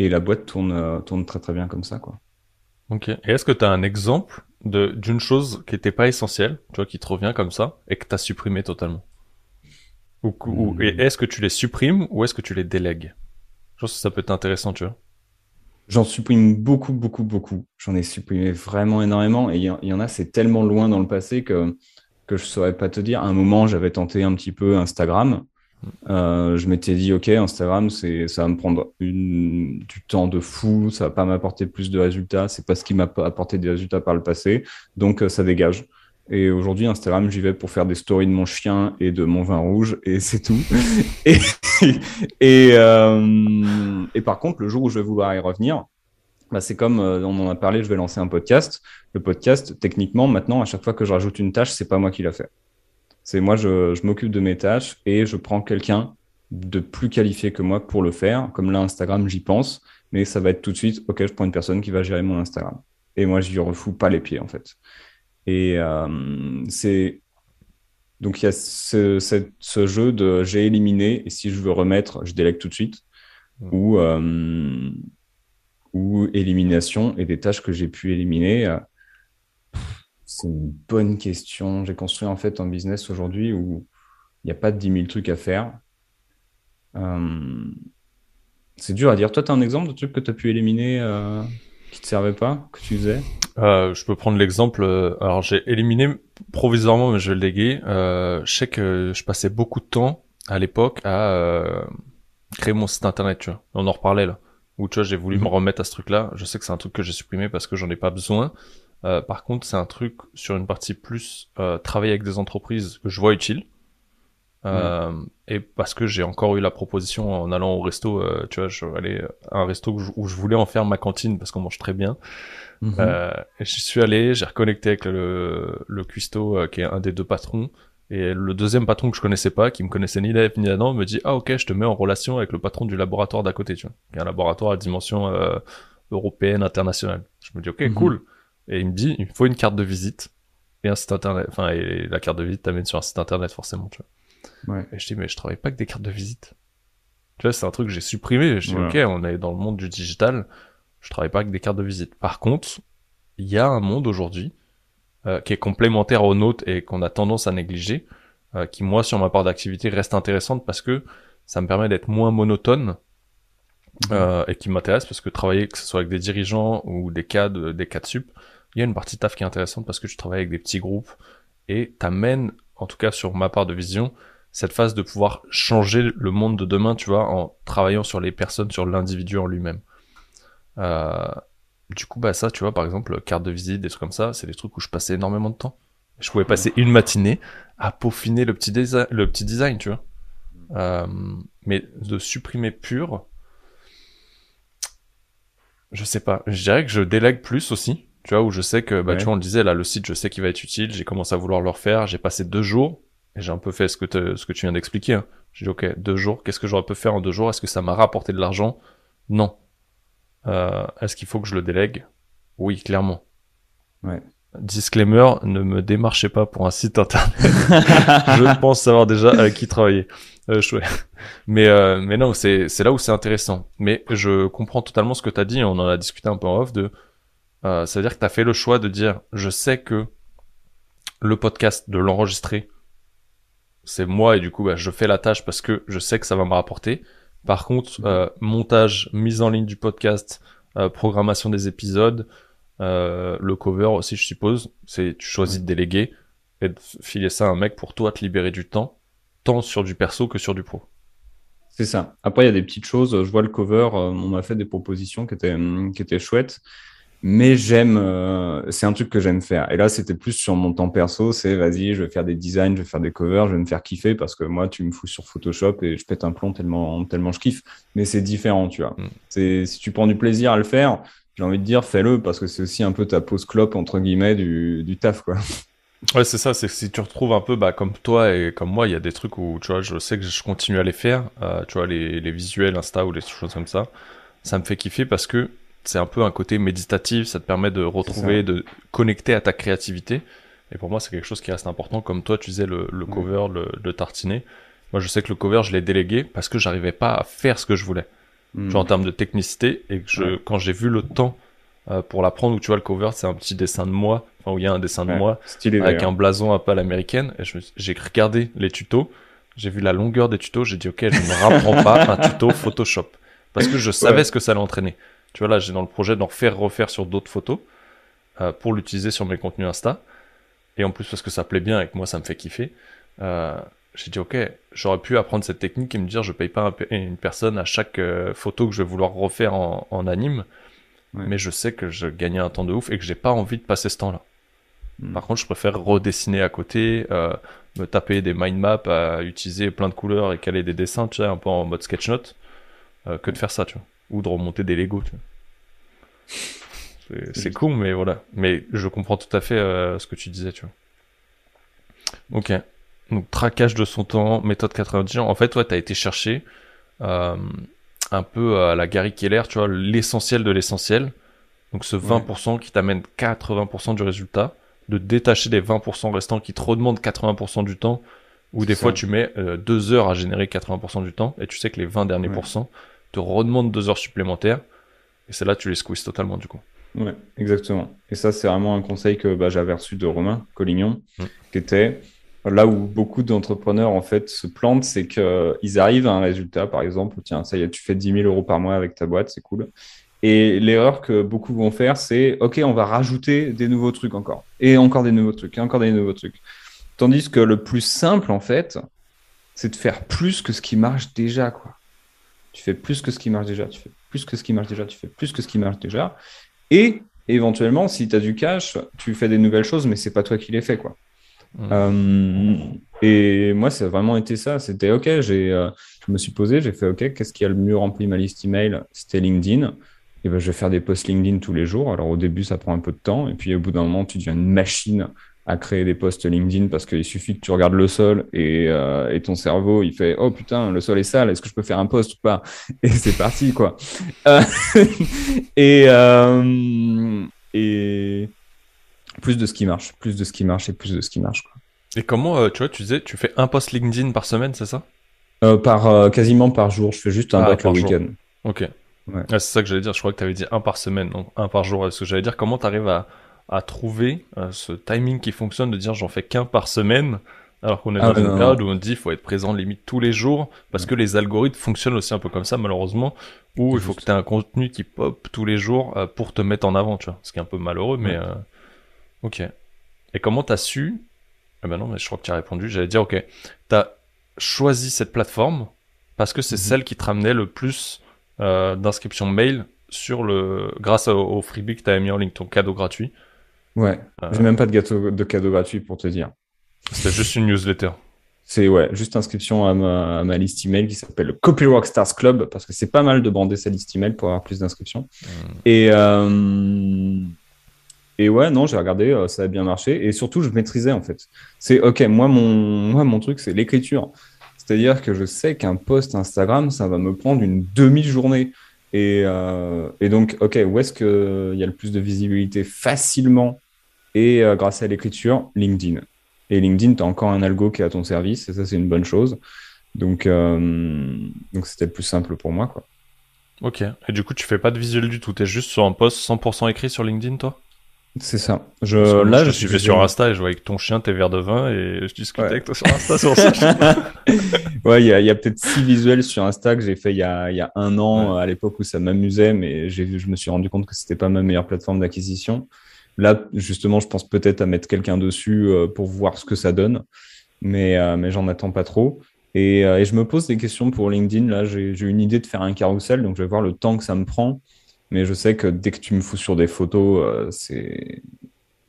Et la boîte tourne, euh, tourne très très bien comme ça, quoi. Ok. Et est-ce que tu as un exemple d'une chose qui n'était pas essentielle, tu vois, qui te revient comme ça, et que tu as supprimé totalement? Ou, ou- Hmm. et est-ce que tu les supprimes ou est-ce que tu les délègues? Je pense que ça peut être intéressant, tu vois. J'en supprime beaucoup, beaucoup, beaucoup. J'en ai supprimé vraiment énormément. Et il y, en- il y en a, c'est tellement loin dans le passé que, que je saurais pas te dire. À un moment, j'avais tenté un petit peu Instagram. Euh, je m'étais dit, OK, Instagram, c'est, ça va me prendre une, du temps de fou. Ça va pas m'apporter plus de résultats. C'est pas ce qui m'a apporté des résultats par le passé. Donc, euh, ça dégage. Et aujourd'hui, Instagram, j'y vais pour faire des stories de mon chien et de mon vin rouge, et c'est tout. [LAUGHS] euh, et, par contre, le jour où je vais vouloir y revenir, bah, c'est comme euh, on en a parlé, je vais lancer un podcast. Le podcast, techniquement, maintenant, à chaque fois que je rajoute une tâche, c'est pas moi qui l'a fait. C'est moi, je, je m'occupe de mes tâches et je prends quelqu'un de plus qualifié que moi pour le faire. Comme là, Instagram, j'y pense, mais ça va être tout de suite, OK, je prends une personne qui va gérer mon Instagram. Et moi, je lui refous pas les pieds, en fait. Et euh, c'est donc il y a ce, ce, jeu de j'ai éliminé et si je veux remettre, je délègue tout de suite. Mmh. Ou, euh, ou élimination et des tâches que j'ai pu éliminer. Euh, c'est une bonne question. J'ai construit en fait un business aujourd'hui où il n'y a pas de 10 000 trucs à faire. c'est dur à dire. Toi, tu as un exemple de trucs que tu as pu éliminer qui te servaient pas, que tu faisais euh, je peux prendre l'exemple. Euh, alors j'ai éliminé provisoirement, mais je vais le léguer. Euh, je sais que je passais beaucoup de temps à l'époque à euh, créer mon site internet. Tu vois, on en reparlait là. Où tu vois, j'ai voulu me mhm. remettre à ce truc-là. Je sais que c'est un truc que j'ai supprimé parce que j'en ai pas besoin. Euh, par contre, c'est un truc sur une partie plus travailler avec des entreprises que je vois utile. Euh, et parce que j'ai encore eu la proposition en allant au resto, tu vois, je aller à un resto où je, voulais en faire ma cantine parce qu'on mange très bien. Mhm. Euh, je suis allé, j'ai reconnecté avec le, le cuistot euh, qui est un des deux patrons. Et le deuxième patron que je connaissais pas, qui me connaissait ni d'Eve ni d'Adam, me dit ah ok, je te mets en relation avec le patron du laboratoire d'à côté, tu vois, qui est un laboratoire à dimension euh, européenne internationale. Je me dis ok mhm. cool. Et il me dit il faut une carte de visite et un site internet. Enfin et la carte de visite t'amène sur un site internet forcément, tu vois. Ouais. Et je dis mais je travaille pas avec des cartes de visite. Tu vois c'est un truc que j'ai supprimé. Je dis ok on est dans le monde du digital je travaille pas avec des cartes de visite. Par contre, il y a un monde aujourd'hui euh, qui est complémentaire au nôtre et qu'on a tendance à négliger, euh, qui moi sur ma part d'activité reste intéressante parce que ça me permet d'être moins monotone mhm. euh, et qui m'intéresse parce que travailler que ce soit avec des dirigeants ou des cadres, des cadres sup, il y a une partie taf qui est intéressante parce que tu travailles avec des petits groupes et t'amènes, en tout cas sur ma part de vision, cette phase de pouvoir changer le monde de demain, tu vois, en travaillant sur les personnes, sur l'individu en lui-même. Euh, du coup, bah ça, tu vois, par exemple, carte de visite, des trucs comme ça, c'est des trucs où je passais énormément de temps. Je pouvais passer une matinée à peaufiner le petit, design, le petit design, tu vois. Euh, mais de supprimer pur, je sais pas. Je dirais que je délègue plus aussi, tu vois, où je sais que, bah, tu vois, on le disait, là, le site, je sais qu'il va être utile, j'ai commencé à vouloir le refaire, j'ai passé deux jours, j'ai un peu fait ce que, ce que tu viens d'expliquer. Hein. J'ai dit, ok, deux jours, qu'est-ce que j'aurais pu faire en deux jours? Est-ce que ça m'a rapporté de l'argent? Non. Euh, Est-ce qu'il faut que je le délègue? Oui, clairement. Ouais. Disclaimer, ne me démarchez pas pour un site internet. [LAUGHS] je pense savoir déjà avec qui travailler. Euh, mais euh, mais non, c'est là où c'est intéressant. Mais je comprends totalement ce que tu as dit. On en a discuté un peu en off. De, euh, ça veut dire que tu as fait le choix de dire, je sais que le podcast, de l'enregistrer, c'est moi et du coup, bah, je fais la tâche parce que je sais que ça va me rapporter. Par contre, mhm. euh, montage, mise en ligne du podcast, euh, programmation des épisodes, euh, le cover aussi, je suppose, c'est tu choisis de déléguer et de filer ça à un mec pour toi te libérer du temps, tant sur du perso que sur du pro. C'est ça. Après, il y a des petites choses. Je vois le cover, on m'a fait des propositions qui étaient, qui étaient chouettes mais j'aime, euh, c'est un truc que j'aime faire. Et là, c'était plus sur mon temps perso, c'est vas-y, je vais faire des designs, je vais faire des covers, je vais me faire kiffer parce que moi, tu me fous sur Photoshop et je pète un plomb tellement, tellement je kiffe. Mais c'est différent, tu vois. Mm. C'est si tu prends du plaisir à le faire, j'ai envie de dire fais-le parce que c'est aussi un peu ta pause clope entre guillemets du, du taf, quoi. [LAUGHS] Ouais, c'est ça, c'est que si tu retrouves un peu bah, comme toi et comme moi, il y a des trucs où tu vois, je sais que je continue à les faire, euh, tu vois, les, les visuels, Insta ou les choses comme ça, ça me fait kiffer parce que c'est un peu un côté méditatif, ça te permet de retrouver, de connecter à ta créativité. Et pour moi, c'est quelque chose qui reste important. Comme toi, tu disais le, le cover, le, le, tartiner. Moi, je sais que le cover, je l'ai délégué parce que j'arrivais pas à faire ce que je voulais. Hmm. Genre en termes de technicité. Et que je, quand j'ai vu le temps euh, pour l'apprendre, où tu vois le cover, c'est un petit dessin de moi, enfin, où il y a un dessin de moi avec un blason un peu à l'américaine. Et j'ai regardé les tutos. J'ai vu la longueur des tutos. J'ai dit, OK, je ne [LAUGHS] rapprends pas un tuto Photoshop. Parce que je savais ce que ça allait entraîner. Tu vois, là, j'ai dans le projet d'en faire refaire sur d'autres photos euh, pour l'utiliser sur mes contenus Insta. Et en plus, parce que ça plaît bien et que moi, ça me fait kiffer, euh, j'ai dit, OK, j'aurais pu apprendre cette technique et me dire, je paye pas une personne à chaque euh, photo que je vais vouloir refaire en, en anime. Mais je sais que je gagnais un temps de ouf et que j'ai pas envie de passer ce temps-là. Hmm. Par contre, je préfère redessiner à côté, euh, me taper des mind maps, à utiliser plein de couleurs et caler des dessins, tu sais, un peu en mode sketch note, euh, que de faire ça, tu vois. Ou de remonter des Lego, tu vois. C'est- juste. cool, mais voilà. Mais je comprends tout à fait euh, ce que tu disais, tu vois. Ok. Donc, traquage de son temps, méthode 90 ans. En fait, toi, tu as été chercher euh, un peu à la Gary Keller, tu vois, l'essentiel de l'essentiel. Donc, ce 20% qui t'amène 80% du résultat, de détacher les 20% restants qui te redemandent 80% du temps, ou des fois, tu mets euh, deux heures à générer 80% du temps, et tu sais que les 20 derniers Ouais. pourcents te redemandent deux heures supplémentaires, et c'est là tu les squeezes totalement, du coup. Ouais, exactement. Et ça, c'est vraiment un conseil que bah, j'avais reçu de Romain Collignon, Mm. qui était là où beaucoup d'entrepreneurs en fait se plantent, c'est qu'ils arrivent à un résultat, par exemple, tiens, ça y est, tu fais 10 000 euros par mois avec ta boîte, c'est cool. Et l'erreur que beaucoup vont faire, c'est OK, on va rajouter des nouveaux trucs encore, et encore des nouveaux trucs, et encore des nouveaux trucs. Tandis que le plus simple, en fait, c'est de faire plus que ce qui marche déjà, quoi. Tu fais plus que ce qui marche déjà, tu fais plus que ce qui marche déjà, tu fais plus que ce qui marche déjà. Et éventuellement, si tu as du cash, tu fais des nouvelles choses, mais c'est pas toi qui les fais, quoi. Mm. Euh, et moi, ça a vraiment été ça. C'était OK, j'ai, euh, je me suis posé, j'ai fait OK, qu'est-ce qui a le mieux rempli ma liste email? C'était LinkedIn. Et ben, je vais faire des posts LinkedIn tous les jours. Alors au début, ça prend un peu de temps. Et puis au bout d'un moment, tu deviens une machine à créer des posts LinkedIn parce qu'il suffit que tu regardes le sol et, euh, et ton cerveau, il fait Oh putain, le sol est sale, est-ce que je peux faire un post ou pas? [LAUGHS] Et c'est parti, quoi. Euh, [LAUGHS] et, euh, et plus de ce qui marche, plus de ce qui marche et plus de ce qui marche. Quoi. Et comment, tu vois, tu disais, tu fais un post LinkedIn par semaine, c'est ça? Par, quasiment par jour, je fais juste un Ah, le par week-end. Ok. Ouais. Ah, c'est ça que j'allais dire. Je crois que tu avais dit un par semaine, non un par jour. Est-ce que j'allais dire comment tu arrives à, à trouver euh, ce timing qui fonctionne de dire j'en fais qu'un par semaine alors qu'on est Ah dans ouais, une période où on dit il faut être présent limite tous les jours parce que les algorithmes fonctionnent aussi un peu comme ça malheureusement où il faut Juste. que tu aies un contenu qui pop tous les jours euh, pour te mettre en avant, tu vois. Ce qui est un peu malheureux, mais Ouais. euh, ok. Et comment t'as su? Ah ben non, mais je crois que tu as répondu. J'allais dire ok, t'as choisi cette plateforme parce que c'est Mhm. celle qui te ramenait le plus euh, d'inscriptions mail sur le grâce au, au freebie que tu mis en ligne, ton cadeau gratuit. Ouais, Euh. j'ai même pas de gâteau de cadeau gratuit pour te dire. C'était juste une newsletter. C'est ouais, juste inscription à ma, à ma liste email qui s'appelle le Copy Rockstars Club parce que c'est pas mal de bander sa liste email pour avoir plus d'inscriptions. Hmm. Et, euh, et ouais, non, j'ai regardé, euh, ça a bien marché. Et surtout, je maîtrisais en fait. C'est ok, moi mon, moi, mon truc, c'est l'écriture. C'est-à-dire que je sais qu'un post Instagram, ça va me prendre une demi-journée. Et, euh, et donc, ok, où est-ce qu'il y a le plus de visibilité facilement et euh, grâce à l'écriture LinkedIn. Et LinkedIn, tu as encore un algo qui est à ton service, et ça, c'est une bonne chose. Donc, euh, donc c'était le plus simple pour moi. Quoi. Ok. Et du coup, tu fais pas de visuel du tout. T'es juste sur un post 100% écrit sur LinkedIn, toi? C'est ça. Je, là, je te suivais sur Insta et je voyais que ton chien, tes verres de vin et je discutais Ouais. avec toi sur Insta sur. [LAUGHS] Ouais, il y a, peut-être six visuels sur Insta que j'ai fait il y a, il y a un an, Ouais. euh, à l'époque où ça m'amusait, mais je me suis rendu compte que c'était pas ma meilleure plateforme d'acquisition. Là, justement, je pense peut-être à mettre quelqu'un dessus euh, pour voir ce que ça donne, mais, euh, mais j'en attends pas trop. Et, euh, et je me pose des questions pour LinkedIn. Là, j'ai, une idée de faire un carrousel, donc je vais voir le temps que ça me prend. Mais je sais que dès que tu me fous sur des photos, c'est,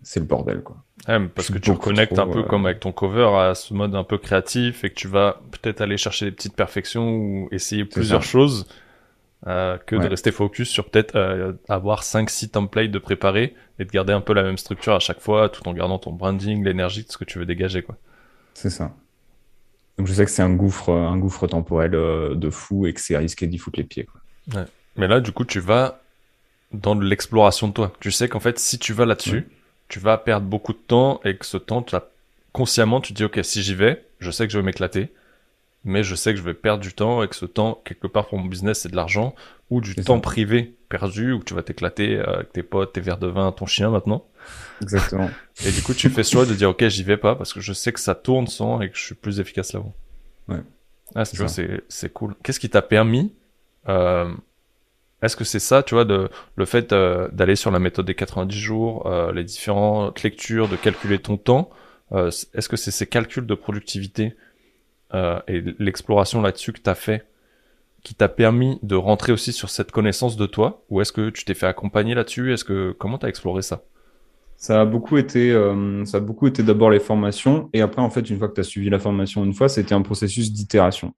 c'est le bordel, quoi. Ouais, parce que tu reconnectes trop, un peu euh, comme avec ton cover à ce mode un peu créatif et que tu vas peut-être aller chercher des petites perfections ou essayer plusieurs ça. choses euh, que de Ouais. rester focus sur peut-être euh, avoir 5-6 templates de préparer et de garder un peu la même structure à chaque fois tout en gardant ton branding, l'énergie, tout ce que tu veux dégager. quoi. C'est ça. Donc je sais que c'est un gouffre, un gouffre temporel euh, de fou et que c'est risqué d'y foutre les pieds. Quoi. Mais là, du coup, tu vas dans de l'exploration de toi. Tu sais qu'en fait, si tu vas là-dessus, Ouais. tu vas perdre beaucoup de temps et que ce temps, tu as... consciemment, tu te dis, OK, si j'y vais, je sais que je vais m'éclater, mais je sais que je vais perdre du temps et que ce temps, quelque part pour mon business, c'est de l'argent ou du temps ça. privé perdu où tu vas t'éclater avec tes potes, tes verres de vin, ton chien maintenant. Exactement. Et du coup, tu fais ce choix de dire, OK, j'y vais pas parce que je sais que ça tourne sans et que je suis plus efficace là-haut. Ouais. Ah, C'est tu vois, ça. c'est, c'est cool. Qu'est-ce qui t'a permis, euh, est-ce que c'est ça, tu vois, de, le fait euh, d'aller sur la méthode des 90 jours, euh, les différentes lectures, de calculer ton temps, euh, est-ce que c'est ces calculs de productivité euh, et l'exploration là-dessus que t'as fait qui t'a permis de rentrer aussi sur cette connaissance de toi ou est-ce que tu t'es fait accompagner là-dessus? Est-ce que comment t'as exploré ça? Ça a beaucoup été, euh, ça a beaucoup été d'abord les formations. Et après, en fait, une fois que tu as suivi la formation une fois, c'était un processus d'itération.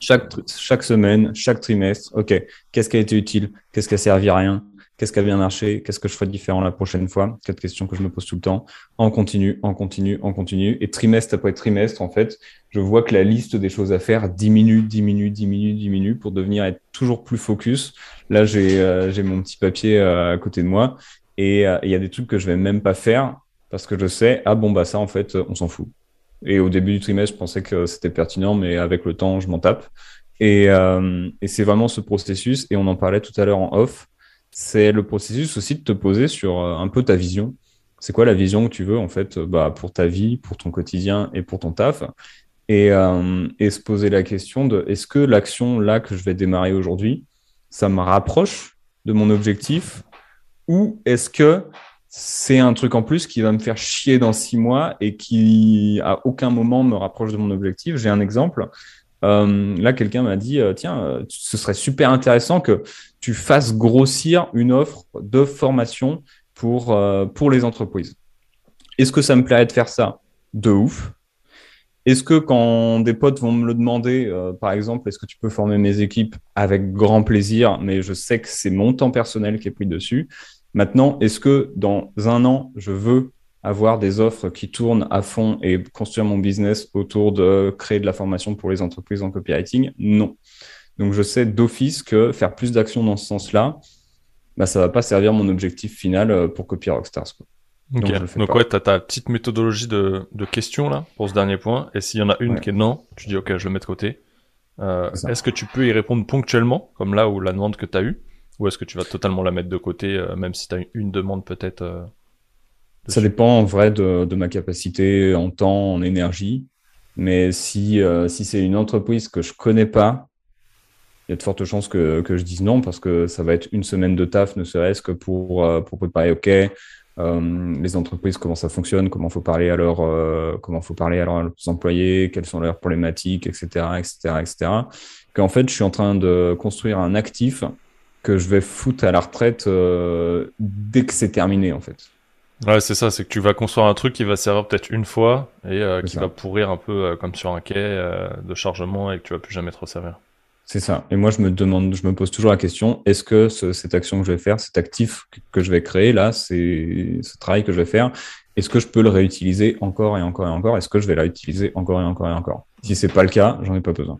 Chaque, chaque semaine, chaque trimestre, OK, qu'est-ce qui a été utile? Qu'est-ce qui a servi à rien? Qu'est-ce qui a bien marché? Qu'est-ce que je ferai différent la prochaine fois? Quatre questions que je me pose tout le temps. En continu, en continu, en continu. Et trimestre après trimestre, en fait, je vois que la liste des choses à faire diminue, diminue, diminue, diminue pour devenir toujours plus focus. Là, j'ai euh, mon petit papier euh, à côté de moi et euh, il y a des trucs que je vais même pas faire parce que je sais, ah bon, bah ça, en fait, on s'en fout. Et au début du trimestre, je pensais que c'était pertinent, mais avec le temps, je m'en tape. Et, et c'est vraiment ce processus, et on en parlait tout à l'heure en off, c'est le processus aussi de te poser sur euh, un peu ta vision. C'est quoi la vision que tu veux en fait euh, bah, pour ta vie, pour ton quotidien et pour ton taf? Et, euh, et se poser la question de est-ce que l'action là que je vais démarrer aujourd'hui, ça me rapproche de mon objectif? Ou est-ce que c'est un truc en plus qui va me faire chier dans six mois et qui à aucun moment me rapproche de mon objectif? J'ai un exemple. Là, quelqu'un m'a dit, tiens, ce serait super intéressant que tu fasses grossir une offre de formation pour, pour les entreprises. Est-ce que ça me plairait de faire ça De ouf? Est-ce que quand des potes vont me le demander, par exemple, est-ce que tu peux former mes équipes avec grand plaisir, mais je sais que c'est mon temps personnel qui est pris dessus. Maintenant, est-ce que dans un an, je veux avoir des offres qui tournent à fond et construire mon business autour de créer de la formation pour les entreprises en copywriting? Non. Donc je sais d'office que faire plus d'actions dans ce sens-là, bah, ça va pas servir mon objectif final euh, pour Copy Rockstars. Donc, Donc ouais, tu as ta petite méthodologie de, de, questions là pour ce dernier point. Et s'il y en a une qui est non, tu dis ok, je le mets de côté. Euh, est-ce que tu peux y répondre ponctuellement, comme là où la demande que tu as eue? Ou est-ce que tu vas totalement la mettre de côté, euh, même si tu as une demande peut-être ça dépend en vrai de, de, ma capacité en temps, en énergie. Mais si, si c'est une entreprise que je connais pas, il y a de fortes chances que, que, je dise non parce que ça va être une semaine de taf, ne serait-ce que pour, euh, pour préparer OK. Euh, les entreprises, comment ça fonctionne, comment faut parler à leurs, euh, comment faut parler à leurs employés, quelles sont leurs problématiques, etc., etc., etc. Qu'en fait, je suis en train de construire un actif que je vais foutre à la retraite dès que c'est terminé, en fait. Ouais, c'est ça, c'est que tu vas construire un truc qui va servir peut-être une fois et euh, qui va pourrir un peu euh, comme sur un quai euh, de chargement et que tu vas plus jamais trop servir. C'est ça. Et moi, je me demande, je me pose toujours la question est-ce que cette action que je vais faire, cet actif que je vais créer là, ce travail que je vais faire, est-ce que je peux le réutiliser encore et encore et encore? Est-ce que je vais la réutiliser encore et encore et encore? Si c'est pas le cas, j'en ai pas besoin.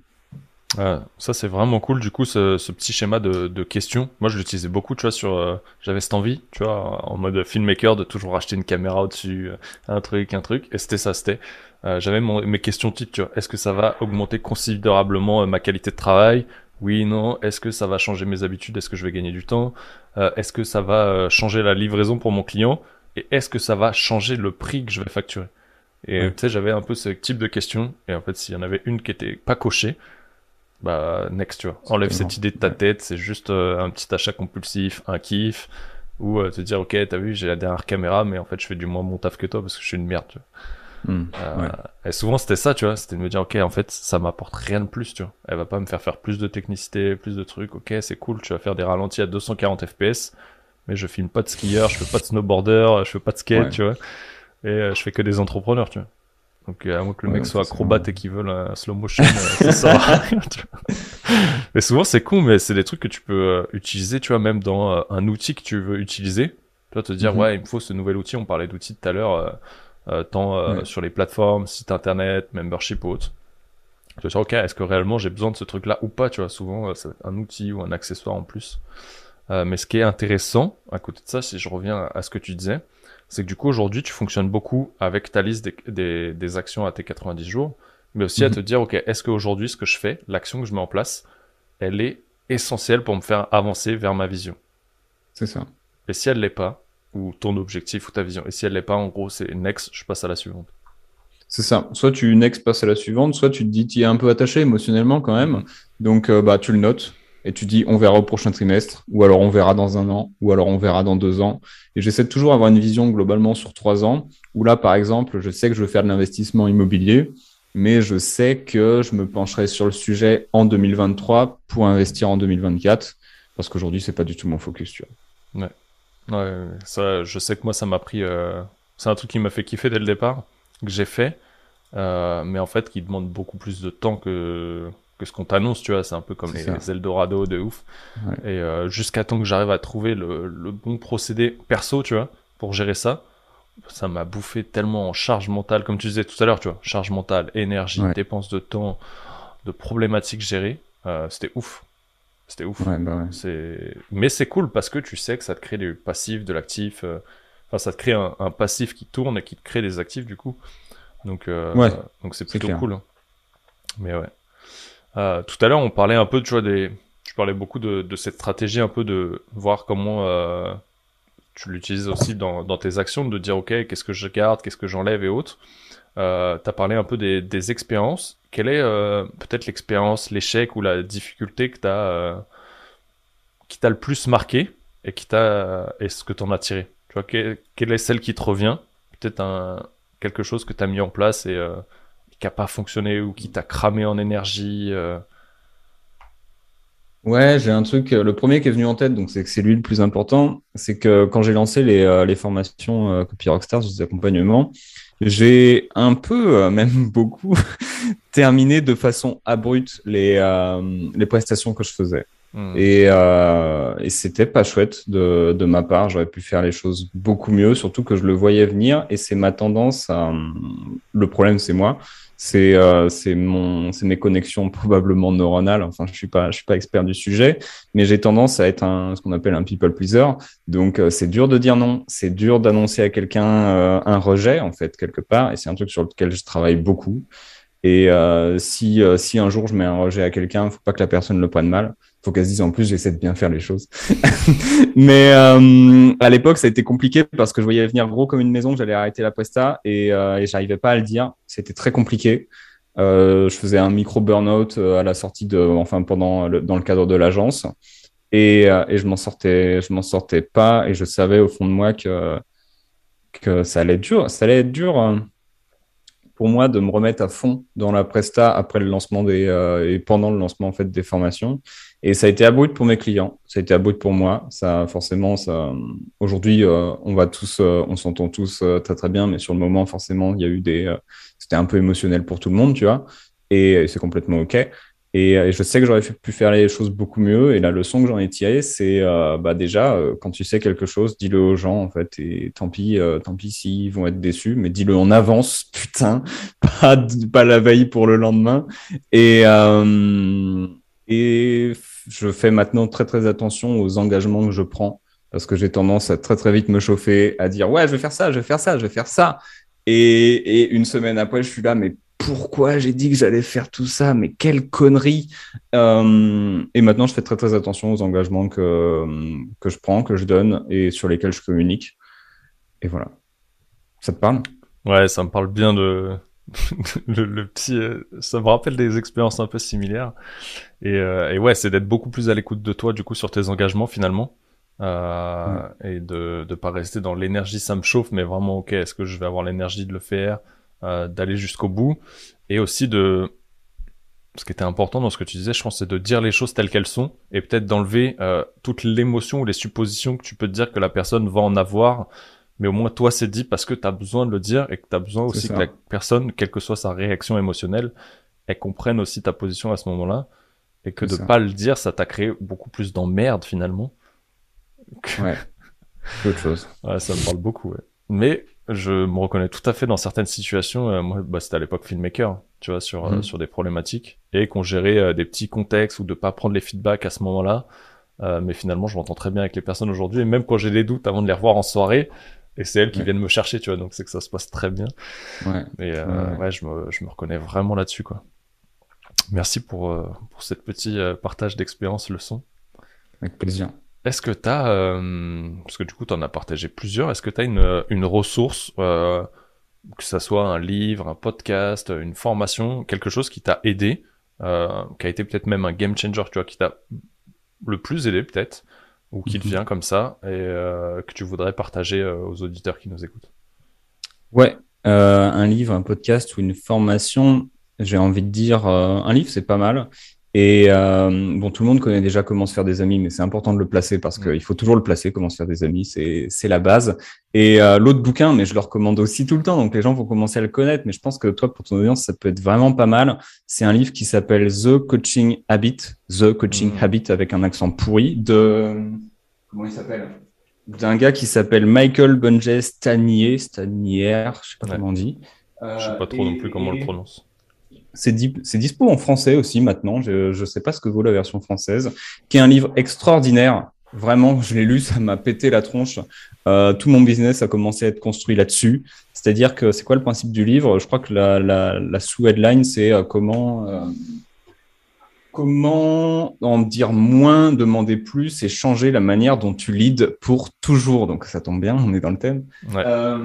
Ah, ça c'est vraiment cool du coup ce, ce petit schéma de, de, questions. Moi je l'utilisais beaucoup tu vois sur euh, j'avais cette envie tu vois en mode filmmaker de toujours acheter une caméra au-dessus euh, un truc un truc. Et c'était ça c'était euh, j'avais mes questions types tu vois est-ce que ça va augmenter considérablement ma qualité de travail? Oui non. Est-ce que ça va changer mes habitudes? Est-ce que je vais gagner du temps? Est-ce que ça va changer la livraison pour mon client? Et est-ce que ça va changer le prix que je vais facturer? Et tu sais j'avais un peu ce type de questions. Et en fait s'il y en avait une qui était pas cochée bah next tu vois. Enlève cette idée de ta tête c'est juste euh, un petit achat compulsif un kiff ou euh, te dire ok t'as vu j'ai la dernière caméra mais en fait je fais du moins mon taf que toi parce que je suis une merde tu vois. Hmm, euh, et souvent c'était ça tu vois. C'était de me dire ok en fait ça m'apporte rien de plus tu vois. Elle va pas me faire faire plus de technicité plus de trucs. Ok c'est cool tu vas faire des ralentis à 240 fps mais je filme pas de skieur je fais pas de snowboarder je fais pas de skate tu vois. Et je fais que des entrepreneurs tu vois donc à moins que le mec soit acrobate et qu'il veut la slow motion, euh, ça sert à rien. [LAUGHS] Mais souvent c'est con, mais c'est des trucs que tu peux euh, utiliser, tu vois, même dans euh, un outil que tu veux utiliser. Tu vas te dire, mhm. ouais, il me faut ce nouvel outil. On parlait d'outils tout à l'heure, tant sur les plateformes, sites internet, membership ou autre. Tu vas te dire, ok, est-ce que réellement j'ai besoin de ce truc-là ou pas, tu vois. Souvent, c'est un outil ou un accessoire en plus. mais ce qui est intéressant, à côté de ça, si je reviens à ce que tu disais, c'est que du coup aujourd'hui tu fonctionnes beaucoup avec ta liste des, des, actions à tes 90 jours, mais aussi à mhm. te dire ok est-ce qu'aujourd'hui ce que je fais, l'action que je mets en place, elle est essentielle pour me faire avancer vers ma vision? C'est ça. Et si elle l'est pas, ou ton objectif ou ta vision, et si elle l'est pas, en gros c'est next, je passe à la suivante. C'est ça. Soit tu next passes à la suivante, soit tu te dis tu es un peu attaché émotionnellement quand même, mhm. donc euh, bah tu le notes et tu dis on verra au prochain trimestre, ou alors on verra dans un an, ou alors on verra dans deux ans. Et j'essaie toujours avoir une vision globalement sur trois ans, où là, par exemple, je sais que je veux faire de l'investissement immobilier, mais je sais que je me pencherai sur le sujet en 2023 pour investir en 2024, parce qu'aujourd'hui, c'est pas du tout mon focus, tu vois. Ouais. Ouais, ça, je sais que moi, ça m'a pris. Euh, c'est un truc qui m'a fait kiffer dès le départ, que j'ai fait, euh, mais en fait, qui demande beaucoup plus de temps que, que ce qu'on t'annonce, tu vois. C'est un peu comme les, Eldorado de ouf. Et euh, jusqu'à temps que j'arrive à trouver le, le, bon procédé perso, tu vois, pour gérer ça, ça m'a bouffé tellement en charge mentale, comme tu disais tout à l'heure, tu vois, charge mentale, énergie, dépenses de temps, de problématiques gérées. C'était ouf. C'était ouf. Bah mais c'est cool parce que tu sais que ça te crée du passif, de l'actif. Euh, enfin, ça te crée un, passif qui tourne et qui te crée des actifs du coup. Donc, euh, donc c'est plutôt cool. Hein. Mais ouais. Euh, tout à l'heure, on parlait un peu, tu vois, des. Tu parlais beaucoup de, cette stratégie, un peu de voir comment tu l'utilises aussi dans, tes actions, de dire, OK, qu'est-ce que je garde, qu'est-ce que j'enlève et autres. Euh, tu as parlé un peu des, expériences. Quelle est euh, peut-être l'expérience, l'échec ou la difficulté que as, euh, qui t'a le plus marqué et qui t'a et ce que tu en as tiré? Tu vois, quelle, est celle qui te revient? Peut-être un, quelque chose que tu as mis en place et qui n'a pas fonctionné ou qui t'a cramé en énergie Ouais, j'ai un truc. Le premier qui est venu en tête, donc c'est que c'est lui le plus important, c'est que quand j'ai lancé les, les formations Copy Rockstars, des accompagnements, j'ai un peu, euh, [LAUGHS] même beaucoup, [LAUGHS] terminé de façon abrupte les, euh, les prestations que je faisais. Hmm. Et, euh, et c'était pas chouette de, de ma part. J'aurais pu faire les choses beaucoup mieux, surtout que je le voyais venir. Et c'est ma tendance à. Le problème, c'est moi c'est euh, mon c'est mes connexions [LAUGHS] probablement neuronales. Enfin je suis pas je suis pas expert du sujet mais j'ai tendance à être un ce qu'on appelle un people pleaser. Donc euh, c'est dur de dire non. C'est dur d'annoncer à quelqu'un euh, un rejet en fait quelque part. Et c'est un truc sur lequel je travaille beaucoup. Et euh, si si un jour je mets un rejet à quelqu'un faut pas que la personne le prenne mal faut qu'elle se dise en plus j'essaie de bien faire les choses. [LAUGHS] Mais euh, à l'époque ça a été compliqué parce que je voyais venir gros comme une maison, j'allais arrêter la presta et, euh, et j'arrivais pas à le dire. C'était très compliqué. Euh, je faisais un micro burn-out euh, à la sortie de, enfin pendant le, dans le cadre de l'agence et, euh, et je m'en sortais, je m'en sortais pas et je savais au fond de moi que que ça allait être dur, ça allait être dur hein pour moi de me remettre à fond dans la presta après le lancement des euh, et pendant le lancement en fait des formations. Et ça a été abrupt pour mes clients. Ça a été abrupt pour moi. Ça forcément ça aujourd'hui euh, on va tous euh, on s'entend tous très très bien. Mais sur le moment forcément il y a eu des c'était un peu émotionnel pour tout le monde tu vois. Et c'est complètement ok euh, et, je sais que j'aurais pu faire les choses beaucoup mieux. Et la leçon que j'en ai tirée, c'est euh, bah déjà, euh, quand tu sais quelque chose, dis-le aux gens, en fait. Et tant pis, tant pis s'ils vont être déçus, mais dis-le en avance, [LAUGHS] putain, pas, pas la veille pour le lendemain. Et, et je fais maintenant très, très attention aux engagements que je prends. Parce que j'ai tendance à très, très vite me chauffer, à dire, ouais, je vais faire ça, je vais faire ça, je vais faire ça. Et, et une semaine après, je suis là, mais pourquoi j'ai dit que j'allais faire tout ça, mais quelle connerie. Euh, et maintenant, je fais très très attention aux engagements que, que je prends, que je donne et sur lesquels je communique. Et voilà. Ça te parle? Ouais, ça me parle bien de [LAUGHS] le, petit. Euh, ça me rappelle des expériences un peu similaires. Et, euh, et ouais, c'est d'être beaucoup plus à l'écoute de toi, du coup, sur tes engagements finalement. Euh, Et de ne pas rester dans l'énergie, ça me chauffe, mais vraiment, ok, est-ce que je vais avoir l'énergie de le faire? Euh, d'aller jusqu'au bout et aussi de ce qui était important dans ce que tu disais, je pense, c'est de dire les choses telles qu'elles sont et peut-être d'enlever euh, toute l'émotion ou les suppositions que tu peux te dire que la personne va en avoir. Mais au moins, toi, c'est dit parce que tu as besoin de le dire et que tu as besoin aussi que la personne, quelle que soit sa réaction émotionnelle, elle comprenne aussi ta position à ce moment-là. Et que de pas le dire, ça t'a créé beaucoup plus d'emmerde finalement. Ouais. [LAUGHS] Autre chose. Ouais, ça me parle beaucoup, ouais. Mais je me reconnais tout à fait dans certaines situations. Euh, moi, bah, c'était à l'époque filmmaker, tu vois, sur euh, mhm. sur des problématiques et qu'on gérait euh, des petits contextes ou de pas prendre les feedbacks à ce moment-là. mais finalement, je m'entends très bien avec les personnes aujourd'hui. Et même quand j'ai des doutes, avant de les revoir en soirée, et c'est elles qui viennent me chercher, tu vois. Donc c'est que ça se passe très bien. Ouais. Et ouais, je me je me reconnais vraiment là-dessus, quoi. Merci pour pour cette petit partage d'expérience leçon. Avec plaisir. Est-ce que tu as, euh, parce que du coup tu en as partagé plusieurs, est-ce que tu as une, une ressource, euh, que ça soit un livre, un podcast, une formation, quelque chose qui t'a aidé, euh, qui a été peut-être même un game changer, tu vois, qui t'a le plus aidé peut-être, ou qui te mhm. vient comme ça, et que tu voudrais partager aux auditeurs qui nous écoutent? Ouais, un livre, un podcast ou une formation, j'ai envie de dire, un livre c'est pas mal. Et euh, bon, tout le monde connaît déjà comment se faire des amis, mais c'est important de le placer parce qu'il faut toujours le placer, comment se faire des amis, c'est la base. Et euh, l'autre bouquin, mais je le recommande aussi tout le temps, donc les gens vont commencer à le connaître, mais je pense que toi, pour ton audience, ça peut être vraiment pas mal. C'est un livre qui s'appelle The Coaching Habit, The Coaching mmh. Habit avec un accent pourri de... Comment il s'appelle? D'un gars qui s'appelle Michael Bunge Stanier, Stanier, je sais pas comment on dit. Euh, je sais pas trop non plus comment on le prononce. C'est dispo en français aussi maintenant. Je ne sais pas ce que vaut la version française, qui est un livre extraordinaire. Vraiment, je l'ai lu, ça m'a pété la tronche. Euh, tout mon business a commencé à être construit là-dessus. C'est-à-dire que c'est quoi le principe du livre? Je crois que la, sous-headline, c'est euh, comment euh, Comment en dire moins, demander plus et changer la manière dont tu leads pour toujours Donc ça tombe bien, on est dans le thème. Euh,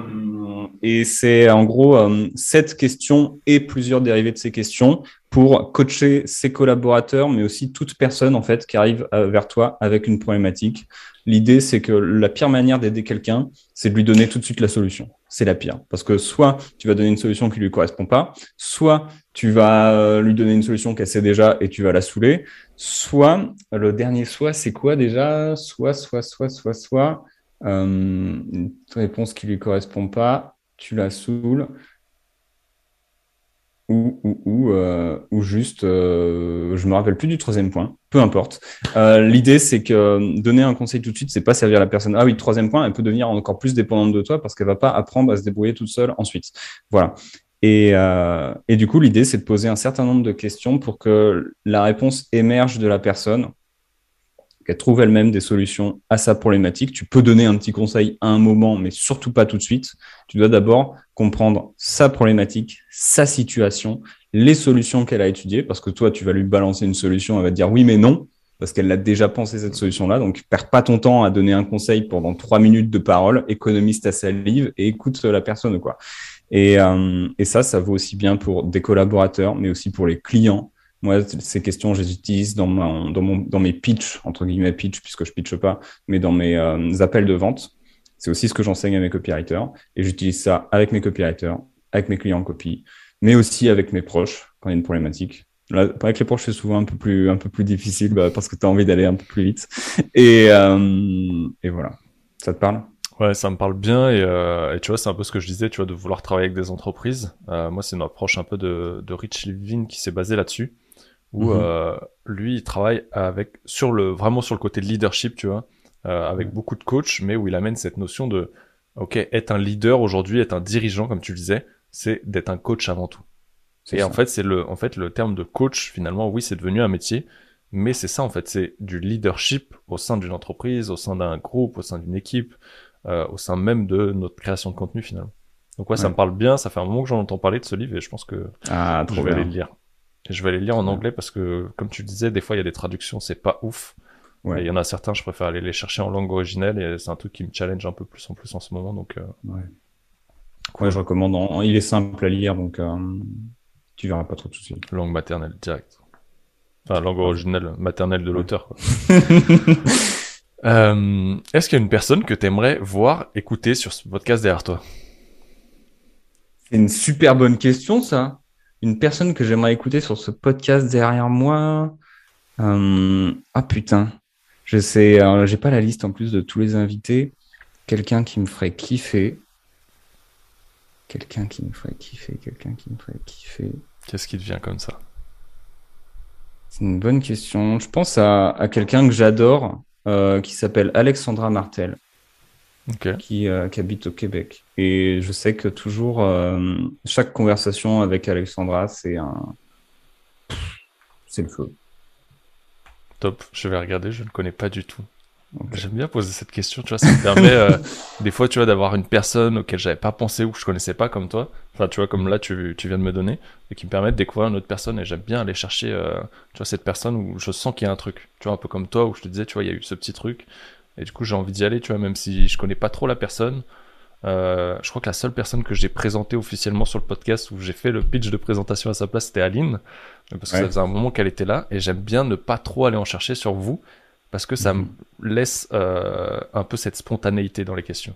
et c'est en gros euh, sept questions et plusieurs dérivés de ces questions pour coacher ses collaborateurs, mais aussi toute personne en fait qui arrive euh, vers toi avec une problématique. L'idée, c'est que la pire manière d'aider quelqu'un, c'est de lui donner tout de suite la solution. C'est la pire. Parce que soit tu vas donner une solution qui lui correspond pas, soit tu vas euh, lui donner une solution qu'elle sait déjà et tu vas la saouler, soit le dernier soit, c'est quoi déjà? Soit, soit, soit, soit, soit, euh, une réponse qui lui correspond pas, tu la saoules ou, ou, ou, euh, ou juste, euh, je me rappelle plus du troisième point, peu importe. Euh, L'idée, c'est que donner un conseil tout de suite, c'est pas servir la personne. Ah oui, troisième point, elle peut devenir encore plus dépendante de toi parce qu'elle va pas apprendre à se débrouiller toute seule ensuite. Voilà. Et, euh, et du coup, l'idée, c'est de poser un certain nombre de questions pour que la réponse émerge de la personne qu'elle trouve elle-même des solutions à sa problématique. Tu peux donner un petit conseil à un moment, mais surtout pas tout de suite. Tu dois d'abord comprendre sa problématique, sa situation, les solutions qu'elle a étudiées, parce que toi, tu vas lui balancer une solution, elle va te dire oui, mais non, parce qu'elle l'a déjà pensé cette solution-là. Donc, perds pas ton temps à donner un conseil pendant trois minutes de parole, économise ta salive et écoute la personne, quoi. Et, euh, et ça, ça vaut aussi bien pour des collaborateurs, mais aussi pour les clients moi, ces questions, je les utilise dans, mes pitchs, entre guillemets pitch, puisque je pitche pas, mais dans mes euh, appels de vente. C'est aussi ce que j'enseigne à mes copywriters. Et j'utilise ça avec mes copywriters, avec mes clients en copie, mais aussi avec mes proches quand il y a une problématique. Avec les proches, c'est souvent un peu plus, difficile bah, parce que tu as envie d'aller un peu plus vite. Et, euh, voilà. Ça te parle? Ouais, ça me parle bien et, euh, et tu vois, c'est un peu ce que je disais, tu vois, de vouloir travailler avec des entreprises. Moi, c'est une approche un peu de, de Rich Levin qui s'est basée là-dessus où mhm. euh, lui il travaille avec sur le vraiment sur le côté de leadership, tu vois, euh, avec beaucoup de coachs, mais où il amène cette notion de ok, être un leader aujourd'hui, être un dirigeant, comme tu le disais, c'est d'être un coach avant tout. Et en fait, c'est le en fait le terme de coach finalement, oui, c'est devenu un métier, mais c'est ça en fait, c'est du leadership au sein d'une entreprise, au sein d'un groupe, au sein d'une équipe, euh, au sein même de notre création de contenu finalement. Donc ouais, ça me parle bien, ça fait un moment que j'en entends parler de ce livre et je pense que ah, je vais aller le lire je vais aller lire en anglais parce que, comme tu disais, des fois il y a des traductions, c'est pas ouf. Il y en a certains, je préfère aller les chercher en langue originelle et c'est un truc qui me challenge un peu plus en plus en ce moment. Donc, euh... ouais. je recommande. Il est simple à lire, donc euh, tu verras pas trop de soucis. Langue maternelle direct. Enfin, langue originelle, maternelle de l'auteur. [LAUGHS] euh, Est-ce qu'il y a une personne que tu aimerais voir, écouter sur ce podcast derrière toi? C'est une super bonne question, ça une personne que j'aimerais écouter sur ce podcast derrière moi. Euh, ah putain, je sais, j'ai pas la liste en plus de tous les invités. Quelqu'un qui me ferait kiffer. Quelqu'un qui me ferait kiffer, quelqu'un qui me ferait kiffer. Qu'est-ce qui devient comme ça? C'est une bonne question. Je pense à, quelqu'un que j'adore, euh, qui s'appelle Alexandra Martel. Euh, qui, habite au Québec. Et je sais que toujours, euh, chaque conversation avec Alexandra, c'est un. C'est le feu. Top, je vais regarder, je ne connais pas du tout. J'aime bien poser cette question, tu vois, ça me permet euh, [LAUGHS] des fois, tu vois, d'avoir une personne auquel j'avais pas pensé ou que je connaissais pas comme toi, enfin, tu vois, comme là, tu, tu viens de me donner, et qui me permet de découvrir une autre personne, et j'aime bien aller chercher, tu vois, cette personne où je sens qu'il y a un truc, tu vois, un peu comme toi, où je te disais, tu vois, il y a eu ce petit truc, et du coup, j'ai envie d'y aller, tu vois, même si je connais pas trop la personne. Euh, je crois que la seule personne que j'ai présentée officiellement sur le podcast où j'ai fait le pitch de présentation à sa place, c'était Aline. Parce que ça faisait un moment qu'elle était là. Et j'aime bien ne pas trop aller en chercher sur vous. Parce que ça mhm. me laisse euh, un peu cette spontanéité dans les questions.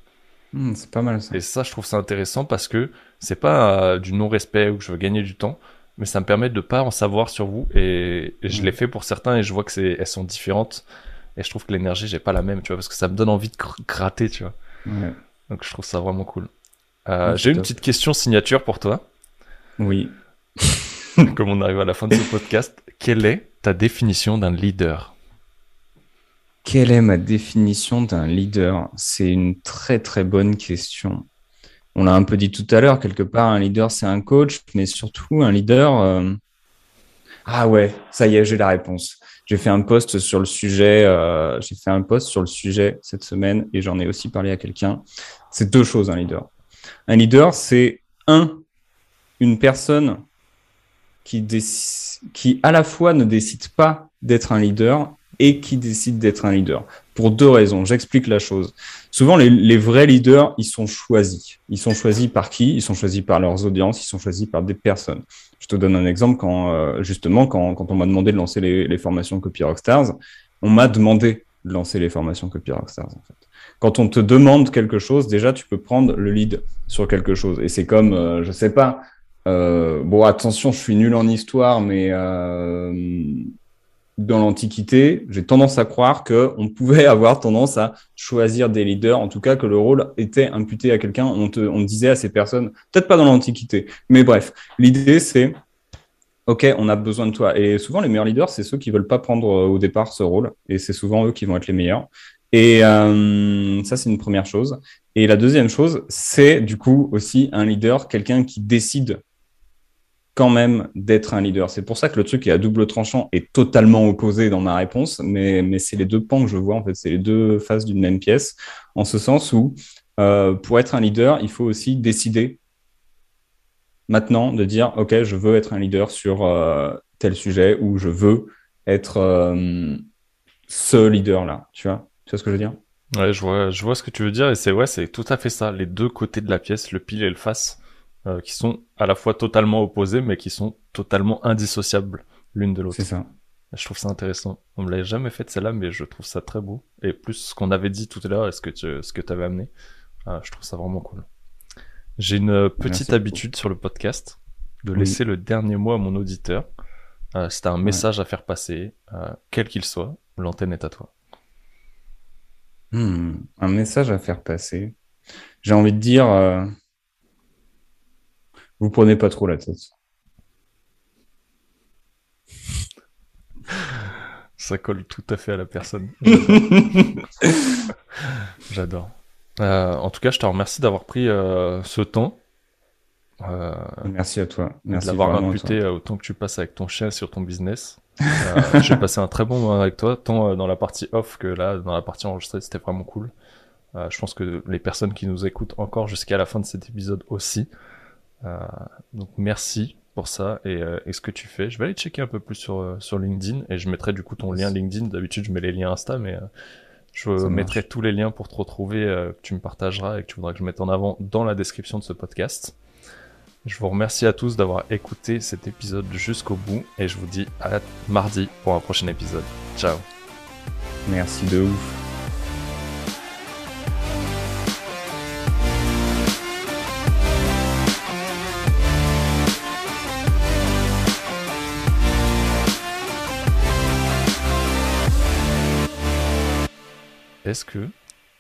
Hmm, c'est pas mal ça. Et ça, je trouve ça intéressant parce que c'est pas euh, du non-respect ou que je veux gagner du temps. mais ça me permet de pas en savoir sur vous. Et, je Mm. l'ai fait pour certains et je vois que c'est, elles sont différentes. Et je trouve que l'énergie, j'ai pas la même, tu vois, parce que ça me donne envie de gr- gratter, tu vois. Ouais. Donc je trouve ça vraiment cool. Euh, Ouais, j'ai une top. petite question signature pour toi, Oui. [LAUGHS] comme on arrive à la fin de ce podcast. Quelle est ta définition d'un leader? Quelle est ma définition d'un leader? C'est une très très bonne question. On l'a un peu dit tout à l'heure, quelque part, un leader, c'est un coach, mais surtout un leader... euh, Ah ouais, ça y est, j'ai la réponse. J'ai fait un post sur le sujet, euh, j'ai fait un post sur le sujet cette semaine et j'en ai aussi parlé à quelqu'un. C'est deux choses, un leader. Un leader, c'est un, une personne qui, qui à la fois ne décide pas d'être un leader et qui décide d'être un leader. Pour deux raisons. J'explique la chose. Souvent, les, les vrais leaders, ils sont choisis. Ils sont choisis par qui? Ils sont choisis par leurs audiences, ils sont choisis par des personnes. Je te donne un exemple quand, euh, justement, quand, quand on m'a demandé de lancer les, formations Copy Rockstars, on m'a demandé de lancer les formations Copy Rockstars, en fait. Quand on te demande quelque chose, déjà, tu peux prendre le lead sur quelque chose. Et c'est comme, euh, je sais pas, euh, bon, attention, je suis nul en histoire, mais euh, dans l'Antiquité, j'ai tendance à croire qu'on pouvait [LAUGHS] avoir tendance à choisir des leaders, en tout cas que le rôle était imputé à quelqu'un. On, te, on disait à ces personnes, peut-être pas dans l'Antiquité, mais bref, l'idée c'est, ok, on a besoin de toi. Et souvent, les meilleurs leaders, c'est ceux qui veulent pas prendre euh, au départ ce rôle, et c'est souvent eux qui vont être les meilleurs. Et euh, ça, c'est une première chose. Et la deuxième chose, c'est du coup aussi un leader, quelqu'un qui décide quand même d'être un leader. C'est pour ça que le truc est à double tranchant est totalement opposé dans ma réponse, mais, mais c'est les deux pans que je vois, en fait, c'est les deux faces d'une même pièce, en ce sens où euh, pour être un leader, il faut aussi décider maintenant de dire, OK, je veux être un leader sur euh, tel sujet, ou je veux être euh, ce leader-là, tu vois? Tu vois ce que je veux dire? Ouais, je vois, je vois ce que tu veux dire et c'est ouais, c'est tout à fait ça. Les deux côtés de la pièce, le pile et le face, euh, qui sont à la fois totalement opposés, mais qui sont totalement indissociables l'une de l'autre. C'est ça. Je trouve ça intéressant. On me l'a jamais fait celle-là, mais je trouve ça très beau. Et plus ce qu'on avait dit tout à l'heure et ce que tu, ce que avais amené, euh, je trouve ça vraiment cool. J'ai une petite Merci habitude sur le podcast de Oui. laisser le dernier mot à mon auditeur. Euh, si un message à faire passer, euh, quel qu'il soit, l'antenne est à toi. Hmm, un message à faire passer. J'ai envie de dire, euh, vous prenez pas trop la tête. Ça colle tout à fait à la personne. [LAUGHS] J'adore. Euh, en tout cas, je te remercie d'avoir pris euh, ce temps, euh, Merci à toi. Merci à imputé toi. au temps que tu passes avec ton chien sur ton business. J'ai passé un très bon moment avec toi, tant dans la partie off que là, dans la partie enregistrée, c'était vraiment cool. Je pense que les personnes qui nous écoutent encore jusqu'à la fin de cet épisode aussi. Euh, donc merci pour ça et, euh, et ce que tu fais. Je vais aller checker un peu plus sur, euh, sur LinkedIn et je mettrai du coup ton lien LinkedIn. D'habitude, je mets les liens Insta, mais euh, je Ça mettrai marche. tous les liens pour te retrouver, euh, que tu me partageras et que tu voudras que je mette en avant dans la description de ce podcast. Je vous remercie à tous d'avoir écouté cet épisode jusqu'au bout et je vous dis à mardi pour un prochain épisode. Ciao Merci de ouf. Est-ce que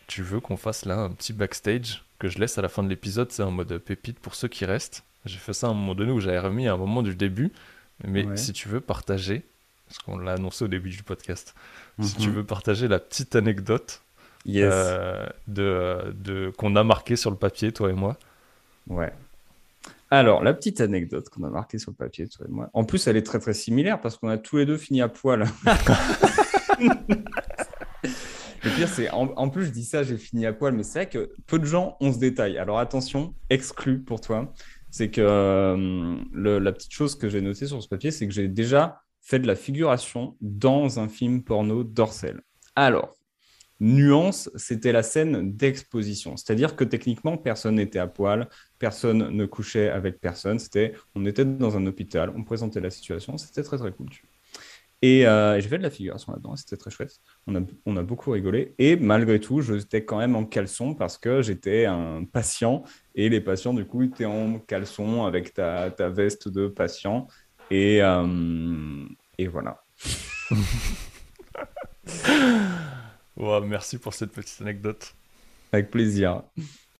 tu veux qu'on fasse là un petit backstage que je laisse à la fin de l'épisode C'est en mode pépite pour ceux qui restent. J'ai fait ça à un moment donné où j'avais remis à un moment du début. Mais Ouais. si tu veux partager, parce qu'on l'a annoncé au début du podcast, si tu Mhm. veux partager la petite anecdote Yes. euh, de, de, qu'on a marqué sur le papier, toi et moi. Ouais. Alors, la petite anecdote qu'on a marquée sur le papier, toi et moi. En plus, elle est très très similaire parce qu'on a tous les deux fini à poil. [LAUGHS] Le pire, c'est en, plus, je dis ça, j'ai fini à poil, mais c'est vrai que peu de gens ont ce détail. Alors attention, exclu pour toi, c'est que euh, la petite chose que j'ai notée sur ce papier, c'est que j'ai déjà fait de la figuration dans un film porno d'Orcel. Alors, nuance, c'était la scène d'exposition. C'est-à-dire que techniquement, personne n'était à poil, personne ne couchait avec personne. C'était, on était dans un hôpital, on présentait la situation, c'était très très cool. Et euh, j'ai fait de la figuration là-dedans, c'était très chouette. On a, on a beaucoup rigolé. Et malgré tout, j'étais quand même en caleçon parce que j'étais un patient. Et les patients, du coup, étaient en caleçon avec ta, ta veste de patient. Et, euh, et voilà. [LAUGHS] wow, merci pour cette petite anecdote. Avec plaisir.